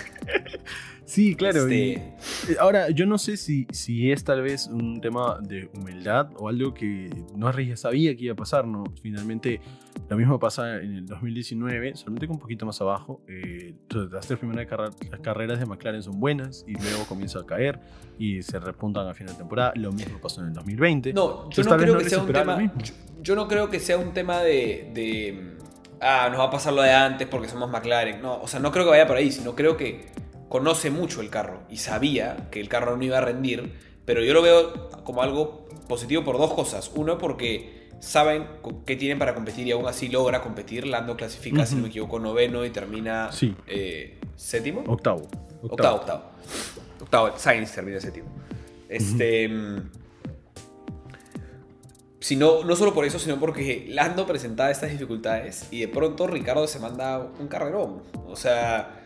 Sí, claro. Este... Eh, ahora, yo no sé si, si es tal vez un tema de humildad o algo que no ya sabía que iba a pasar, ¿no? Finalmente, lo mismo pasa en el 2019, solamente con un poquito más abajo. Eh, las tres primeras carreras de McLaren son buenas y luego comienza a caer y se repuntan a final de temporada. Lo mismo pasó en el 2020. No, yo no creo que sea un tema. Yo, no creo que sea un tema de, de. Ah, nos va a pasar lo de antes porque somos McLaren. No, o sea, no creo que vaya por ahí, sino creo que conoce mucho el carro y sabía que el carro no iba a rendir, pero yo lo veo como algo positivo por dos cosas. Uno, porque saben qué tienen para competir y aún así logra competir. Lando clasifica, si no me equivoco, noveno y termina eh, séptimo. Octavo. Octavo, octavo. Octavo, Sainz termina séptimo. Este. Sino, no solo por eso, sino porque Lando presentaba estas dificultades y de pronto Ricardo se manda un carrerón. O sea,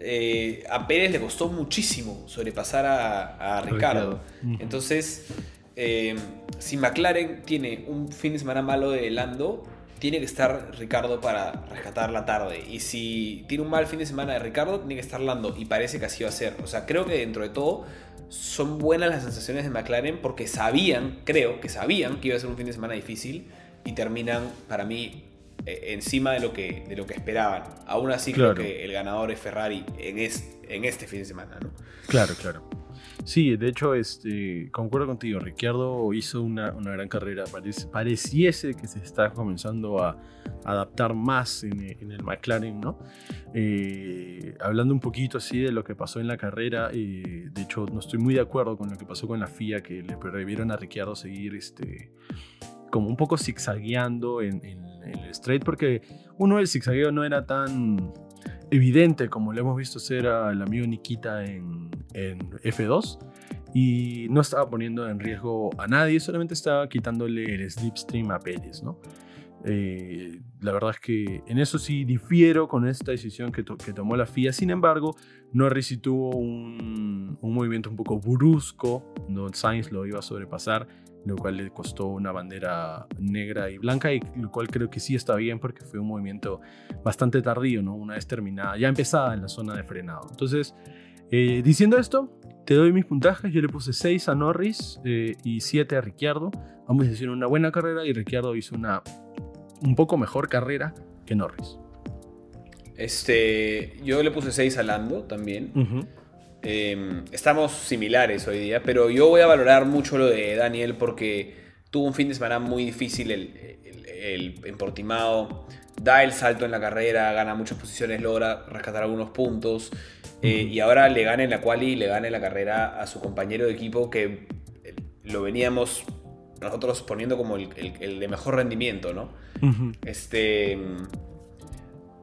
eh, a Pérez le costó muchísimo sobrepasar a, Ricardo. Entonces, eh, si McLaren tiene un fin de semana malo de Lando, tiene que estar Ricardo para rescatar la tarde. Y si tiene un mal fin de semana de Ricardo, tiene que estar Lando. Y parece que así va a ser. O sea, creo que dentro de todo son buenas las sensaciones de McLaren porque sabían, creo que sabían que iba a ser un fin de semana difícil. Y terminan, para mí, encima de lo que, de lo que esperaban. Aún así creo que el ganador es Ferrari en este, en este fin de semana, ¿no? Claro, claro. Sí, de hecho, este, concuerdo contigo. Ricciardo hizo una, una gran carrera. pareciese que se está comenzando a adaptar más en, el McLaren, ¿no? Eh, hablando un poquito así de lo que pasó en la carrera, eh, de hecho, no estoy muy de acuerdo con lo que pasó con la FIA, que le prohibieron a Ricciardo seguir este, como un poco zigzagueando en, en, el straight, porque uno el zigzagueo no era tan evidente como lo hemos visto hacer al amigo Nikita en, en F2 y no estaba poniendo en riesgo a nadie, solamente estaba quitándole el slipstream a Pérez, ¿no? Eh, la verdad es que en eso sí difiero con esta decisión que, que tomó la FIA. Sin embargo, Norris tuvo un, un, movimiento un poco brusco, no Sainz lo iba a sobrepasar, lo cual le costó una bandera negra y blanca, y lo cual creo que sí está bien porque fue un movimiento bastante tardío, ¿no? Una vez terminada, ya empezada en la zona de frenado. Entonces, eh, diciendo esto, te doy mis puntajes. Yo le puse 6 a Norris eh, y 7 a Ricciardo. Ambos hicieron una buena carrera y Ricciardo hizo una un poco mejor carrera que Norris. Este, yo le puse 6 a Lando también. Em, estamos similares hoy día, pero yo voy a valorar mucho lo de Daniel porque tuvo un fin de semana muy difícil el, el, en Portimao. Da el salto en la carrera, gana muchas posiciones, logra rescatar algunos puntos. Eh, y ahora le gana en la quali, le gana en la carrera a su compañero de equipo que eh, lo veníamos nosotros poniendo como el, de mejor rendimiento, ¿no? Este.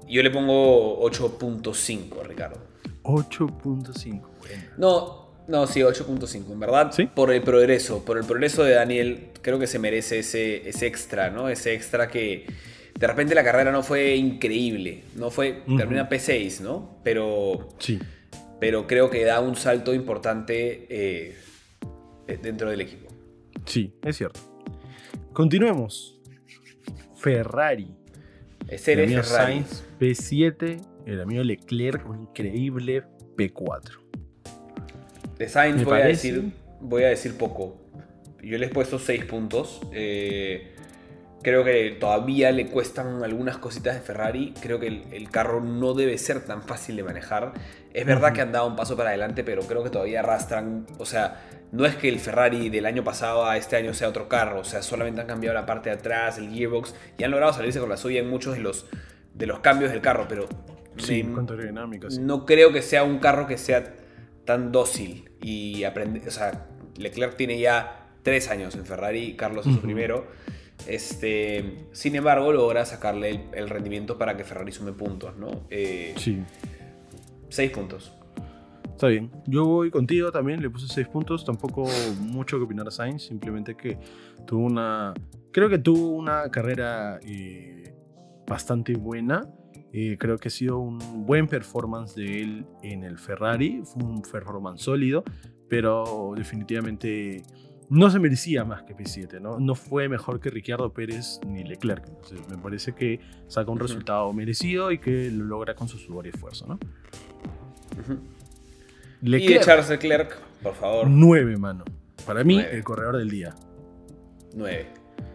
Yo le pongo 8.5, Ricardo. 8.5, No, no, sí, 8.5. En verdad, ¿Sí? por el progreso, por el progreso de Daniel, creo que se merece ese, ese extra, ¿no? Ese extra que de repente la carrera no fue increíble. No fue. Termina P6, ¿no? Pero. Sí. Pero creo que da un salto importante eh, dentro del equipo. Sí, es cierto. Continuemos. Ferrari. Ese Ferrari. Sainz P7, el amigo Leclerc, un increíble P4. De Sainz voy a, decir, voy a decir poco. Yo les he puesto 6 puntos. Eh, creo que todavía le cuestan algunas cositas de Ferrari. Creo que el, carro no debe ser tan fácil de manejar. Es verdad que han dado un paso para adelante, pero creo que todavía arrastran. O sea, no es que el Ferrari del año pasado a este año sea otro carro, o sea, solamente han cambiado la parte de atrás, el gearbox, y han logrado salirse con la suya en muchos de los, de los cambios del carro, pero sí, aerodinámica, sí. no creo que sea un carro que sea tan dócil y aprende, o sea, Leclerc tiene ya tres años en Ferrari, Carlos es su primero. Este, sin embargo, logra sacarle el, rendimiento para que Ferrari sume puntos, ¿no? Eh, sí. Seis puntos. Está bien. Yo voy contigo también, le puse 6 puntos. Tampoco mucho que opinar a Sainz, simplemente que tuvo una. Creo que tuvo una carrera eh, bastante buena. Eh, creo que ha sido un buen performance de él en el Ferrari. Fue un performance sólido, pero definitivamente no se merecía más que P7. ¿no? no fue mejor que Ricciardo Pérez ni Leclerc. me parece que saca un resultado merecido y que lo logra con su sudor y esfuerzo. ¿no? y de Charles Leclerc, por favor. 9, mano. Para mí, el corredor del día. 9.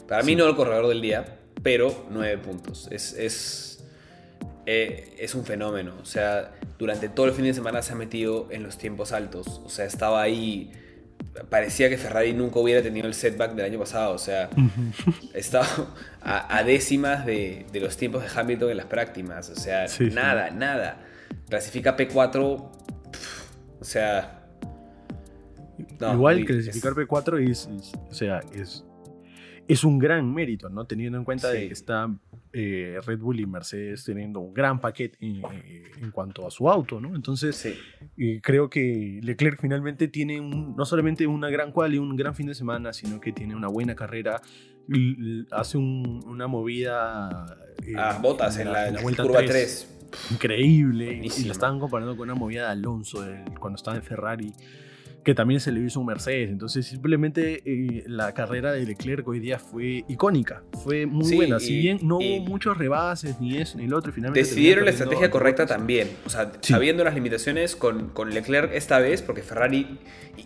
Para mí no el corredor del día, pero 9 puntos. Es, es, eh, es un fenómeno. O sea, durante todo el fin de semana se ha metido en los tiempos altos. O sea, estaba ahí. Parecía que Ferrari nunca hubiera tenido el setback del año pasado. O sea, estaba a, décimas de, de, los tiempos de Hamilton en las prácticas. O sea, nada, nada. Clasifica P4 o sea. Igual clasificar P4 es, o sea, es, es un gran mérito, ¿no? Teniendo en cuenta que está eh, Red Bull y Mercedes teniendo un gran paquete en, cuanto a su auto, ¿no? Entonces, creo que Leclerc finalmente tiene no solamente una gran cual y un gran fin de semana, sino que tiene una buena carrera, hace una movida... Eh, ah, botas en la, vuelta curva 3 increíble. Y lo estaban comparando con una movida de Alonso cuando estaba en Ferrari, que también se le hizo un Mercedes. Entonces, simplemente eh, la carrera de Leclerc hoy día fue icónica, fue muy buena. Si bien no hubo muchos rebases, ni eso ni lo otro, finalmente. Decidieron la estrategia correcta también. O sea, sabiendo las limitaciones con, con, Leclerc esta vez, porque Ferrari.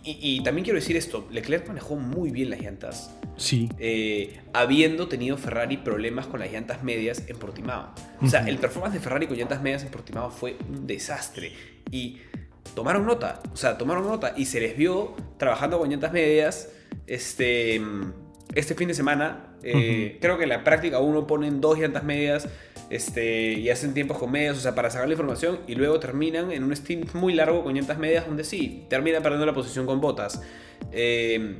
Y, también quiero decir esto: Leclerc manejó muy bien las llantas. Sí. Eh, habiendo tenido Ferrari problemas con las llantas medias en Portimao. O sea, el performance de Ferrari con llantas medias en Portimao fue un desastre. Y tomaron nota, o sea, tomaron nota y se les vio trabajando con llantas medias este, este fin de semana. Eh, creo que en la práctica uno ponen dos llantas medias este, y hacen tiempos con medias, o sea, para sacar la información y luego terminan en un stint muy largo con llantas medias donde sí, terminan perdiendo la posición con botas. Eh,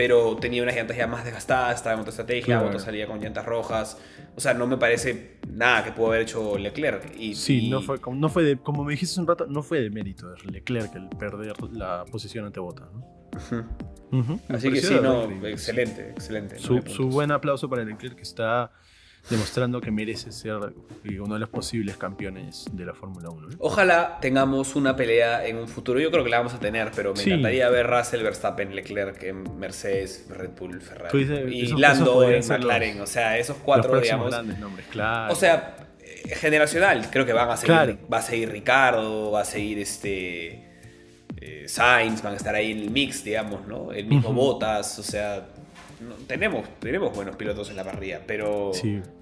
pero tenía unas llantas ya más desgastadas, estaba en otra estrategia, claro. salía con llantas rojas. O sea, no me parece nada que pudo haber hecho Leclerc. Y, sí, No, fue, no fue de, como me dijiste hace un rato, no fue de mérito de Leclerc el perder la posición ante Bota. Así que sí, no, excelente, excelente. Su, buen aplauso para Leclerc que está demostrando que merece ser eh, uno de los posibles campeones de la Fórmula 1. Ojalá tengamos una pelea en un futuro. Yo creo que la vamos a tener, pero me encantaría ver Russell, Verstappen, Leclerc en Mercedes, Red Bull, Ferrari. y Lando en McLaren. o sea, esos cuatro, digamos. Nombres, claro. O sea, eh, generacional. Creo que van a seguir, va a seguir Ricardo, va a seguir este. Eh, Sainz, van a estar ahí en el mix, digamos, ¿no? El mismo Botas, o sea, tenemos, tenemos buenos pilotos en la parrilla, pero,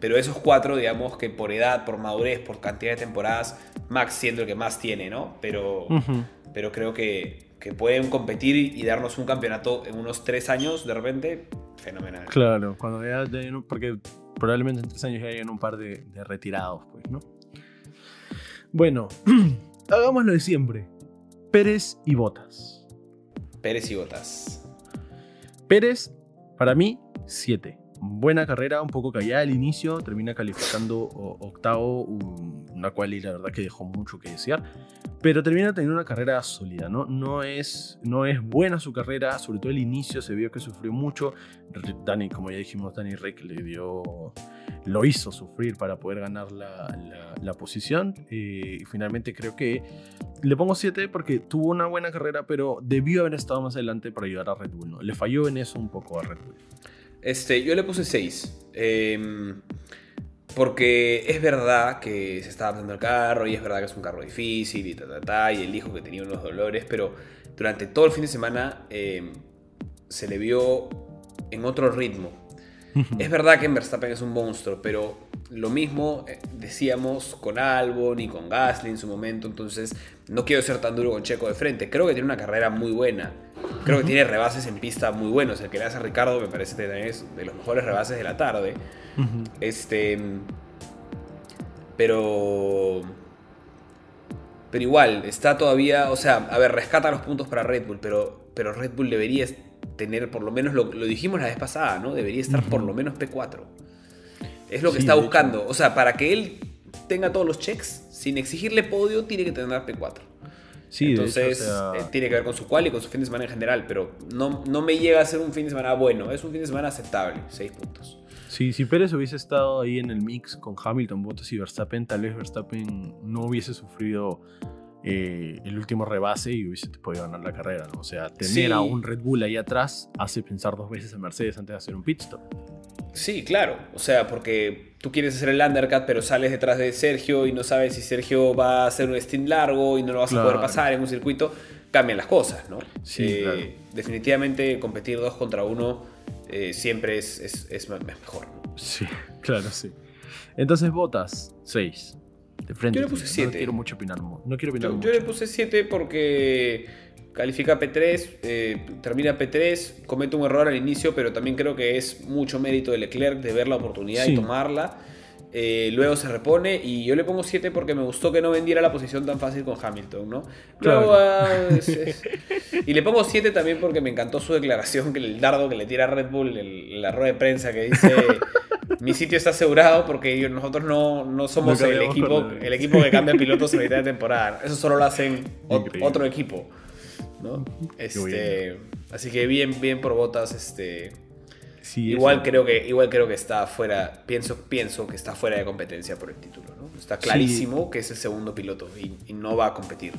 pero esos cuatro, digamos que por edad, por madurez, por cantidad de temporadas, Max siendo el que más tiene, ¿no? Pero, pero creo que, que, pueden competir y darnos un campeonato en unos tres años, de repente, fenomenal. Claro, cuando ya, porque probablemente en tres años ya hayan un par de, de retirados, pues, ¿no? Bueno, (clears throat) hagamos lo de siempre. Pérez y Botas. Pérez y Botas. Pérez para mí, 7. Buena carrera, un poco callada al inicio, termina calificando octavo, una cual y la verdad que dejó mucho que desear, pero termina teniendo una carrera sólida, ¿no? No es, no es buena su carrera, sobre todo el inicio se vio que sufrió mucho, Dani, como ya dijimos, Dani Rick le dio, lo hizo sufrir para poder ganar la, la, posición, eh, y finalmente creo que le pongo 7 porque tuvo una buena carrera, pero debió haber estado más adelante para ayudar a Red Bull. ¿no? Le falló en eso un poco a Red Bull. Este, yo le puse 6. Em, porque es verdad que se estaba adaptando el carro y es verdad que es un carro difícil y ta, ta, ta, y él dijo que tenía unos dolores, pero durante todo el fin de semana em, se le vio en otro ritmo. Es verdad que Verstappen es un monstruo, pero lo mismo eh, decíamos con Albon y con Gasly en su momento, entonces no quiero ser tan duro con Checo de frente. Creo que tiene una carrera muy buena. Creo que tiene rebases en pista muy buenos. El que le hace a Ricardo me parece que también es de los mejores rebases de la tarde. Este. Pero. Pero igual, está todavía. O sea, a ver, rescata los puntos para Red Bull, pero, pero Red Bull debería tener por lo menos. Lo, dijimos la vez pasada, ¿no? Debería estar por lo menos P4. Es lo que está buscando. O sea, para que él tenga todos los checks, sin exigirle podio, tiene que tener P4. Sí, Entonces, eh, tiene que ver con su cual y con su fin de semana en general, pero no, no me llega a ser un fin de semana bueno, es un fin de semana aceptable, 6 puntos. Sí, si Pérez hubiese estado ahí en el mix con Hamilton, Bottas y Verstappen, tal vez Verstappen no hubiese sufrido eh, el último rebase y hubiese podido ganar la carrera, ¿no? O sea, tener a un Red Bull ahí atrás hace pensar dos veces a Mercedes antes de hacer un pit stop. Sí, claro. O sea, porque tú quieres hacer el undercut, pero sales detrás de Sergio y no sabes si Sergio va a hacer un stint largo y no lo vas a poder pasar en un circuito. Cambian las cosas, ¿no? Sí, eh, Definitivamente competir dos contra uno eh, siempre es, es, mejor. Sí, (laughs) claro, sí. Entonces, botas, 6. De frente. Yo le puse 7. No quiero mucho opinar. No quiero opinar yo, mucho. yo le puse 7 porque califica P3, eh, termina P3, comete un error al inicio, pero también creo que es mucho mérito de Leclerc de ver la oportunidad y tomarla. Eh, luego se repone y yo le pongo 7 porque me gustó que no vendiera la posición tan fácil con Hamilton, ¿no? Ah, y le pongo 7 también porque me encantó su declaración, que el dardo que le tira a Red Bull en la rueda de prensa que dice mi sitio está asegurado porque nosotros no, no somos el, equipo, el equipo que cambia pilotos en mitad de temporada. Eso solo lo hacen otro equipo. ¿No? Este, así que bien, bien por botas, este. igual creo que igual creo que está fuera, pienso pienso que está fuera de competencia por el título, ¿no? Está clarísimo que es el segundo piloto y, no va a competir.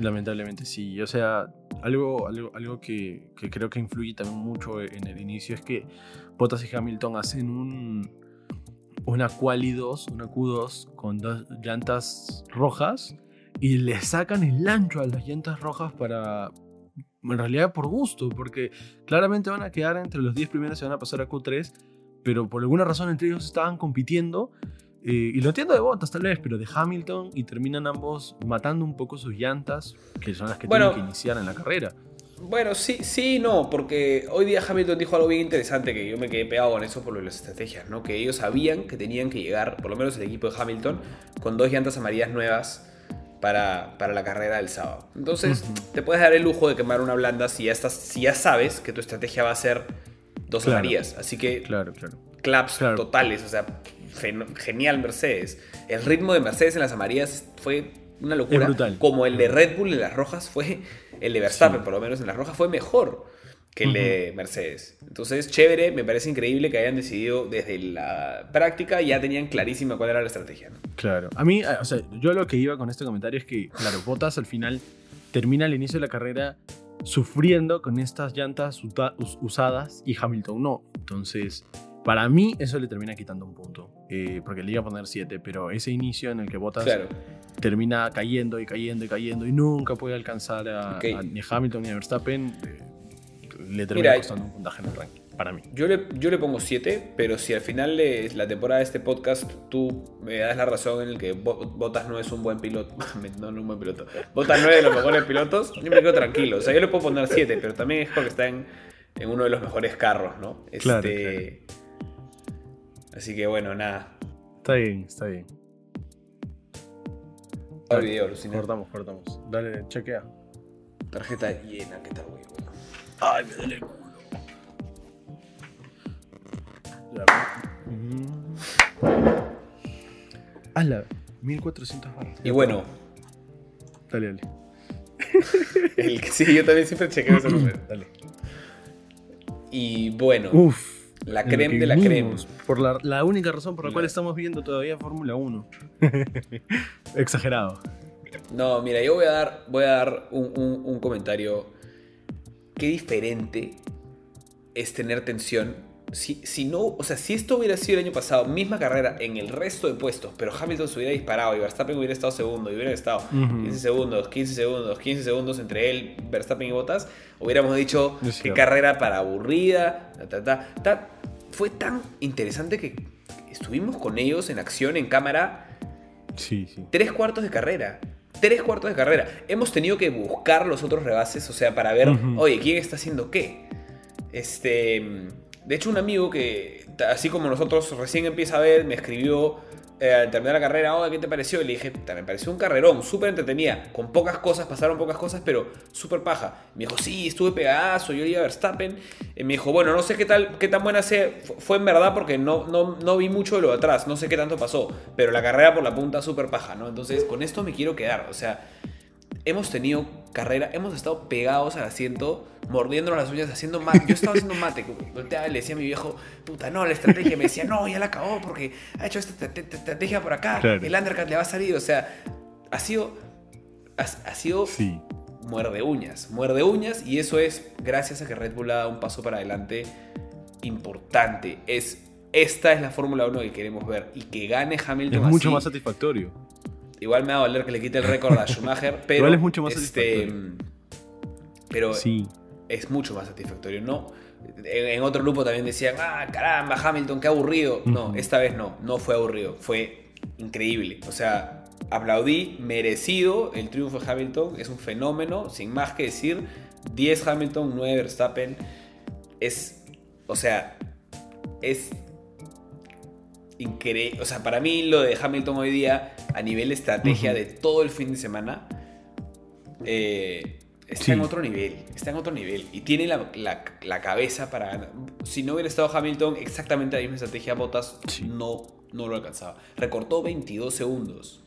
Lamentablemente sí, o sea, algo, algo, algo que, creo que influye también mucho en el inicio es que Bottas y Hamilton hacen un, una Quali 2, una Q2 con dos llantas rojas y le sacan el ancho a las llantas rojas para, en realidad por gusto, porque claramente van a quedar entre los 10 primeros y se van a pasar a Q3, pero por alguna razón entre ellos estaban compitiendo. Eh, y lo entiendo de Bottas tal vez, pero de Hamilton y terminan ambos matando un poco sus llantas, que son las que tienen que iniciar en la carrera. Bueno, sí, sí, no, porque hoy día Hamilton dijo algo bien interesante que yo me quedé pegado con eso por las estrategias, ¿no? Que ellos sabían que tenían que llegar, por lo menos el equipo de Hamilton, con dos llantas amarillas nuevas para, la carrera del sábado. Entonces, te puedes dar el lujo de quemar una blanda si ya, estás, si ya sabes que tu estrategia va a ser dos amarillas. Así que, claro, claro. claps totales, o sea, genial Mercedes. El ritmo de Mercedes en las amarillas fue una locura. Como el de Red Bull en las rojas fue, el de Verstappen por lo menos en las rojas fue mejor. Que el de Mercedes. Entonces, chévere, me parece increíble que hayan decidido desde la práctica, ya tenían clarísima cuál era la estrategia. ¿no? Claro. A mí, o sea, yo lo que iba con este comentario es que, claro, Bottas al final termina al inicio de la carrera sufriendo con estas llantas usadas y Hamilton no. Entonces, para mí eso le termina quitando un punto, eh, porque le iba a poner 7, pero ese inicio en el que Bottas termina cayendo y cayendo y cayendo y nunca puede alcanzar a, ni a Hamilton ni a Verstappen, eh, le termina costando un puntaje en el ranking. Para mí. Yo le, yo le pongo 7, pero si al final de la temporada de este podcast tú me das la razón en el que Bottas no es un buen piloto, (laughs) no, no un buen piloto, Bottas no es de los mejores pilotos, yo me quedo tranquilo. O sea, yo le puedo poner 7, pero también es porque está en, en, uno de los mejores carros, ¿no? Este, Así que bueno, nada. Está bien, está bien. El video, Cortamos, cortamos. Dale, chequea. Tarjeta llena, ¿qué tal, güey? Ay, me duele el culo. la 1400 barras. Y bueno. Dale, dale. (laughs) el, sí, yo también siempre chequeo ese número. (clears throat) Dale. Y bueno. Uf. La creme de la creme. Por la, única razón por la cual estamos viendo todavía Fórmula 1. (laughs) Exagerado. No, mira, yo voy a dar, voy a dar un, comentario. Qué diferente es tener tensión. Si, si, no, o sea, si esto hubiera sido el año pasado, misma carrera en el resto de puestos, pero Hamilton se hubiera disparado y Verstappen hubiera estado segundo y hubiera estado 15 segundos, 15 segundos, 15 segundos entre él, Verstappen y Bottas, hubiéramos dicho qué carrera para aburrida, ta, ta, ta, fue tan interesante que estuvimos con ellos en acción, en cámara. Sí, sí. Tres cuartos de carrera. Tres cuartos de carrera. Hemos tenido que buscar los otros rebases, o sea, para ver, oye, ¿quién está haciendo qué? Este. De hecho, un amigo que, así como nosotros recién empieza a ver, me escribió eh, al terminar la carrera, ¿qué te pareció? Y le dije, me pareció un carrerón, súper entretenida, con pocas cosas, pasaron pocas cosas, pero súper paja. Me dijo, sí, estuve pegazo, yo iba a Verstappen. Y me dijo, bueno, no sé qué, tal, qué tan buena fue en verdad porque no, no, no vi mucho de lo de atrás, no sé qué tanto pasó, pero la carrera por la punta súper paja, ¿no? Entonces, con esto me quiero quedar, o sea, hemos tenido carrera, hemos estado pegados al asiento, mordiéndonos las uñas, haciendo mate. Yo estaba haciendo mate, volteaba y le decía a mi viejo, puta, no, la estrategia. Me decía, no, ya la acabó porque ha hecho esta estrategia por acá, el undercut le va a salir. O sea, ha sido, ha, sido sí. muerde uñas, muerde uñas y eso es gracias a que Red Bull ha dado un paso para adelante importante. Es, esta es la Fórmula 1 que queremos ver y que gane Hamilton. Es mucho más satisfactorio. Igual me va a valer que le quite el récord a (laughs) Schumacher, pero. Igual es mucho más este, satisfactorio. Pero sí. es mucho más satisfactorio. No, en, otro grupo también decían, ah, caramba, Hamilton, qué aburrido. No, esta vez no, no fue aburrido, fue increíble. O sea, aplaudí, merecido el triunfo de Hamilton, es un fenómeno, sin más que decir. 10 Hamilton, 9 Verstappen. Es, o sea, es increíble. O sea, para mí lo de Hamilton hoy día, a nivel estrategia de todo el fin de semana, eh, está en otro nivel. Está en otro nivel. Y tiene la, cabeza para ganar. Si no hubiera estado Hamilton, exactamente la misma estrategia, Botas no, no lo alcanzaba. Recortó 22 segundos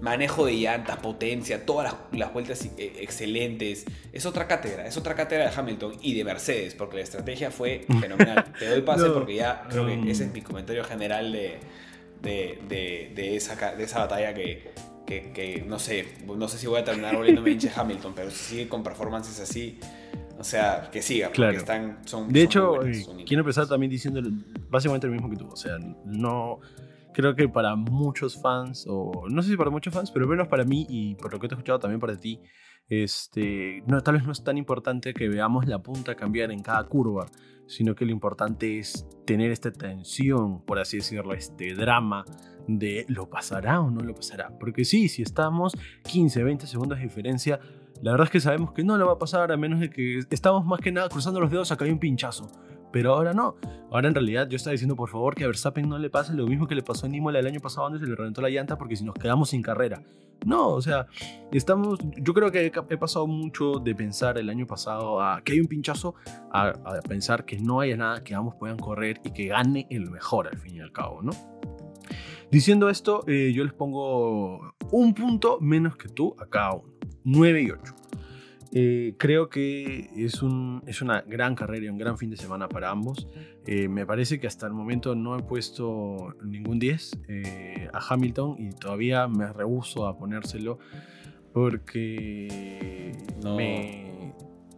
manejo de llantas, potencia, todas las, vueltas eh, excelentes. Es otra cátedra, es otra cátedra de Hamilton y de Mercedes, porque la estrategia fue (laughs) fenomenal. Te doy pase porque ya creo que ese es mi comentario general de, de, esa, de esa batalla que, que, no sé, no sé si voy a terminar volviéndome hinche Hamilton, pero si sigue con performances así, o sea, que siga, porque están, son... De hecho, eh, quiero empezar también diciendo básicamente lo mismo que tú, o sea, no creo que para muchos fans, o no sé si para muchos fans, pero menos para mí y por lo que te he escuchado también para ti, este, no, tal vez no es tan importante que veamos la punta cambiar en cada curva, sino que lo importante es tener esta tensión, por así decirlo, este drama de lo pasará o no lo pasará. Porque sí, si estamos 15, 20 segundos de diferencia, la verdad es que sabemos que no lo va a pasar a menos de que estamos más que nada cruzando los dedos a que hay un pinchazo. Pero ahora no. Ahora en realidad yo estaba diciendo, por favor, que a Verstappen no le pase lo mismo que le pasó en Imola el año pasado donde se le reventó la llanta porque si nos quedamos sin carrera. No, o sea, estamos, yo creo que he pasado mucho de pensar el año pasado a que hay un pinchazo, a, pensar que no haya nada, que ambos puedan correr y que gane el mejor al fin y al cabo, ¿no? Diciendo esto, eh, yo les pongo un punto menos que tú a cada uno, 9 y 8. Eh, creo que es, un, es una gran carrera y un gran fin de semana para ambos. Eh, me parece que hasta el momento no he puesto ningún 10 eh, a Hamilton y todavía me rehuso a ponérselo porque No. me...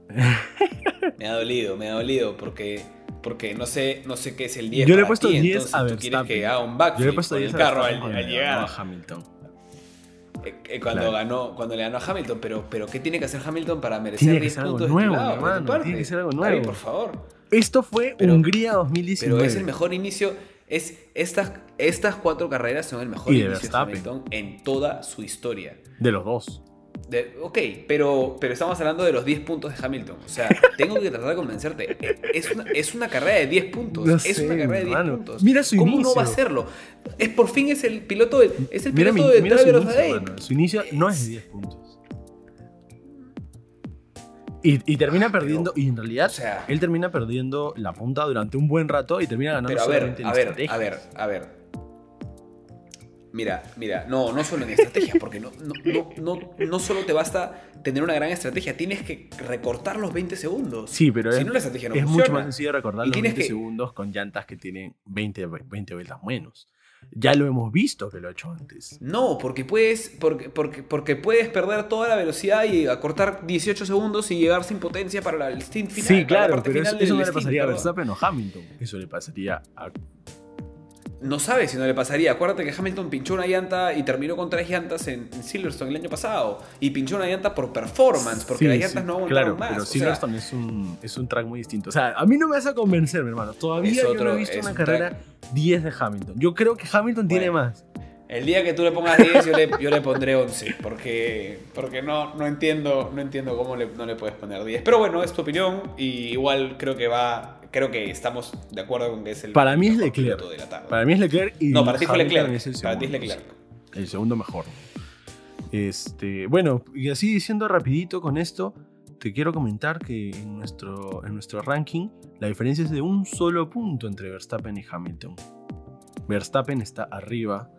(laughs) Me ha dolido, me ha dolido porque, porque no, sé, no sé qué es el 10. Yo le he puesto ti, 10 entonces a Verstappen. que haga un Yo le he puesto con 10 el carro al, al le llegar. a Hamilton. Eh, eh, cuando, Claro. ganó, cuando le ganó a Hamilton, pero, pero ¿qué tiene que hacer Hamilton para merecer Tiene que 10 ser algo puntos nuevo, de tu lado, de tu hermano, parte? tiene que ser algo nuevo. por favor. Esto fue Pero- Hungría 2019. Pero es el mejor inicio. Es, estas, estas cuatro carreras son el mejor Y inicio de. Hamilton en toda su historia. De los dos. De- ok, pero, pero estamos hablando de los 10 puntos de Hamilton. O sea, (laughs) tengo que tratar de convencerte. Es una, es una carrera de 10 puntos. No es sé, una carrera de 10 hermano. puntos. Mira su ¿Cómo no inicio. va a hacerlo? Es por fin es el piloto del, es el Mira, piloto mi- de mira su inicio, hermano. Su inicio no es de 10 puntos. Y, y termina perdiendo, y en realidad o sea- él termina perdiendo la punta durante un buen rato y termina ganando Pero a ver, solamente a ver, a ver, a ver. Mira, mira, no, no solo en estrategia, porque no, no, no, no, solo te basta tener una gran estrategia, tienes que recortar los 20 segundos. Sí, pero si es, no la estrategia no es funciona. mucho más sencillo recordar Y los tienes 20 que- segundos con llantas que tienen 20, 20 vueltas menos. Ya lo hemos visto que lo ha hecho antes. No, porque puedes, porque, porque, porque puedes perder toda la velocidad y acortar 18 segundos y llegar sin potencia para la- el stint final. Sí, claro, parte pero eso, final eso no le pasaría a. Verstappen o Hamilton. Eso le pasaría a No sabes si no le pasaría. Acuérdate que Hamilton pinchó una llanta y terminó con tres llantas en, en Silverstone el año pasado. Y pinchó una llanta por performance, porque Sí, las llantas sí, no aguantaron Claro, más. pero o sea, Silverstone es, un, es un track muy distinto. O sea, a mí no me vas a convencer, mi hermano. Todavía yo no he visto una un carrera 10 de Hamilton. Yo creo que Hamilton tiene más. El día que tú le pongas 10, yo le, yo le pondré 11, porque, porque no, no, entiendo, no entiendo cómo le- no le puedes poner 10. Pero bueno, es tu opinión y igual creo que va, creo que estamos de acuerdo con que es el Para mí es Leclerc. de la tarde. Para mí es Leclerc y No, para ti fue Leclerc. es el Para ti es Leclerc. El segundo mejor. Este, bueno, y así diciendo rapidito con esto, te quiero comentar que en nuestro, en nuestro ranking la diferencia es de un solo punto entre Verstappen y Hamilton. Verstappen está arriba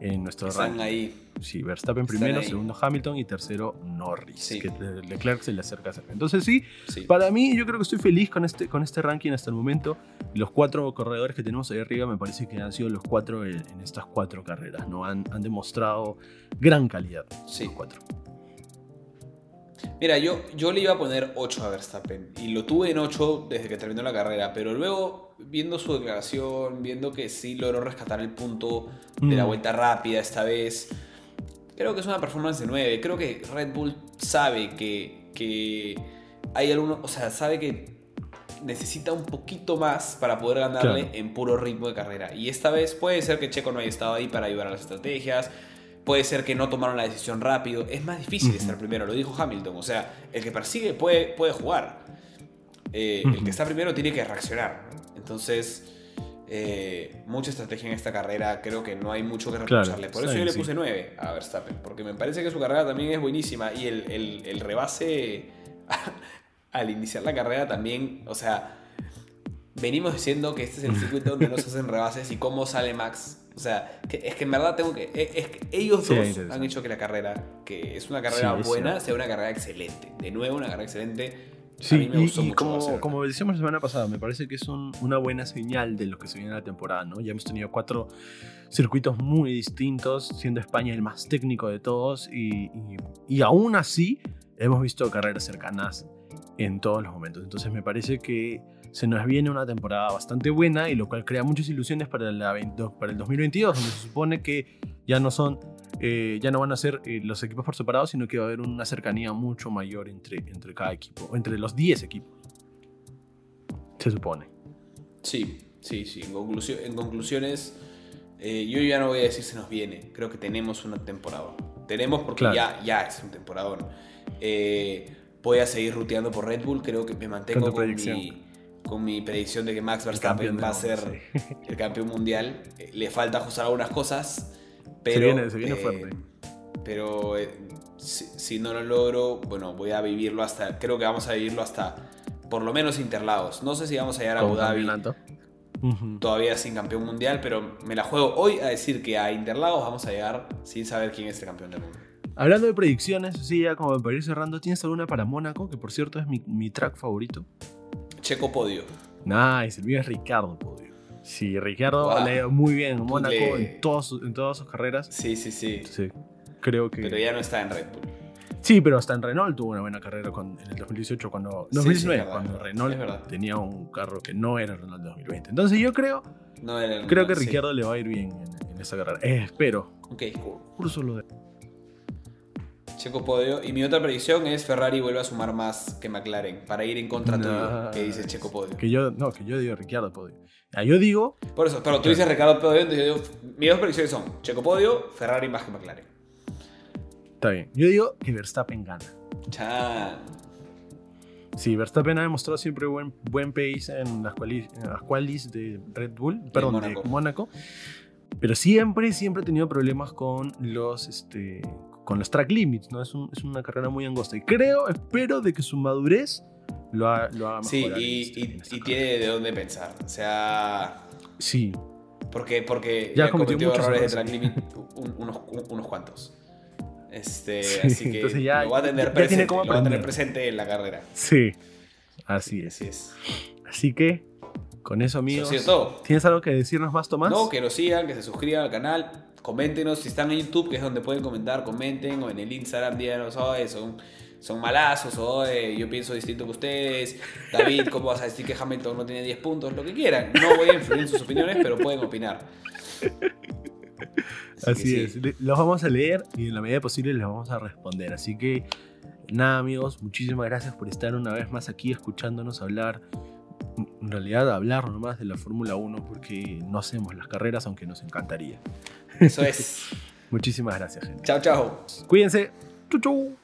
en nuestro Están ranking. ahí. Sí, Verstappen Están primero, ahí. segundo Hamilton y tercero Norris. Sí. Que Le- Leclerc se le acerca cerca. Entonces sí, Sí. para mí yo creo que estoy feliz con este, con este ranking hasta el momento. Los cuatro corredores que tenemos ahí arriba me parece que han sido los cuatro en, en estas cuatro carreras. ¿no? Han, han demostrado gran calidad. Sí. Los cuatro. Mira, yo, yo le iba a poner 8 a Verstappen y lo tuve en 8 desde que terminó la carrera, pero luego viendo su declaración, viendo que sí logró rescatar el punto de la Mm. vuelta rápida esta vez, creo que es una performance de 9. Creo que Red Bull sabe que, que hay alguno, o sea, sabe que necesita un poquito más para poder ganarle Claro. en puro ritmo de carrera. Y esta vez puede ser que Checo no haya estado ahí para ayudar a las estrategias. Puede ser que no tomaron la decisión rápido. Es más difícil estar primero, lo dijo Hamilton. O sea, el que persigue puede, puede jugar. Eh, El que está primero tiene que reaccionar. Entonces, eh, mucha estrategia en esta carrera. Creo que no hay mucho que Claro, reprocharle. Por eso sí, yo le sí. puse 9 a Verstappen. Porque me parece que su carrera también es buenísima. Y el, el- el rebase (laughs) al iniciar la carrera también. O sea, venimos diciendo que este es el circuito donde no se hacen rebases. Y cómo sale Max. O sea, que- es que en verdad tengo que. Es, es que ellos Sí, dos han hecho que la carrera, que es una carrera Sí, buena, sea una carrera excelente. De nuevo, una carrera excelente. a Sí, mí me y, gustó y mucho como, como decíamos la semana pasada, me parece que es un- una buena señal de lo que se viene en la temporada, ¿no? Ya hemos tenido cuatro circuitos muy distintos, siendo España el más técnico de todos, y, y- y aún así hemos visto carreras cercanas en todos los momentos. Entonces me parece que se nos viene una temporada bastante buena y lo cual crea muchas ilusiones para, la 20 para el 2022, donde se supone que ya no son, eh, ya no van a ser eh, los equipos por separado, sino que va a haber una cercanía mucho mayor entre, entre cada equipo, entre los 10 equipos. Se supone. Sí, sí, sí. En, conclusio- en conclusiones, eh, yo ya no voy a decir se nos viene. Creo que tenemos una temporada. Tenemos porque Claro. ya, ya es un temporadón. Eh, voy a seguir ruteando por Red Bull. Creo que me mantengo Con mi, con mi predicción de que Max Verstappen va a ser sí. el campeón mundial. Eh, le falta ajustar algunas cosas. Pero, Se viene- se viene eh, fuerte. Pero eh, si, si no lo logro, bueno, voy a vivirlo hasta. Creo que vamos a vivirlo hasta por lo menos Interlagos. No sé si vamos a llegar a Abu Dhabi todavía sin campeón mundial, pero me la juego hoy a decir que a Interlagos vamos a llegar sin saber quién es el campeón del mundo. Hablando de predicciones, sí, ya como para ir cerrando, ¿tienes alguna para Mónaco? Que por cierto es mi, mi track favorito. Checo Podio. Nice, el mío es Ricardo Podio. Sí, Ricardo Wow. le ha ido muy bien en Mónaco le- en, todos sus- en todas sus carreras. Sí, sí, sí. Sí, creo que. Pero ya no está en Red Bull. Sí, pero hasta en Renault tuvo una buena carrera con- en el 2018, cuando. Sí, 2019, sí, verdad, cuando Renault tenía un carro que no era Renault 2020. Entonces yo creo, No era el- creo que sí. Ricardo le va a ir bien en, en esta carrera. Eh, espero. Ok, cool. Puro solo de. Checo Podio. Y mi otra predicción es Ferrari vuelve a sumar más que McLaren para ir en contra tuyo, que dice Checo Podio. Que yo, no, que yo digo Ricardo Podio. Ah, yo digo, Por eso, pero tú dices Ricardo Podio, entonces yo digo, mis dos predicciones son Checo Podio, Ferrari más que McLaren. está bien. Yo digo que Verstappen gana. Chan. Sí, Verstappen ha demostrado siempre buen, buen pace en las, quali, en las qualis de Red Bull, perdón, Mónaco. de Mónaco. Pero siempre, siempre ha tenido problemas con los, este, con los track limits, ¿no? Es, un- es una carrera muy angosta. Y creo, espero de que su madurez lo, ha- lo haga Sí, y, este- y- tiene de dónde pensar. O sea, Sí, porque, porque Ya ya, cometió errores de track limit (laughs) un- unos, un- unos cuantos. Este, Sí, así que entonces ya- lo va a ya tener tiene presente, lo va a tener presente en la carrera. sí. Así es. Así es. Así que, con eso, Eso amigos. ha sido todo. ¿Tienes algo que decirnos más, Tomás? No, que nos sigan, que se suscriban al canal, coméntenos si están en YouTube, que es donde pueden comentar, comenten, o en el Instagram, díganos, oye, son, son malazos, o "Oye, yo pienso distinto que ustedes, David, ¿cómo vas a decir que Hamilton no tiene 10 puntos? Lo que quieran, no voy a influir en sus opiniones, pero pueden opinar. Así sí. es. Los vamos a leer y en la medida posible les vamos a responder. Así que, nada, amigos, muchísimas gracias por estar una vez más aquí escuchándonos hablar. En realidad, hablar nomás de la Fórmula 1 porque no hacemos las carreras, aunque nos encantaría. Eso es. (laughs) Muchísimas gracias, gente. Chao, chao. Cuídense. Chau, chau.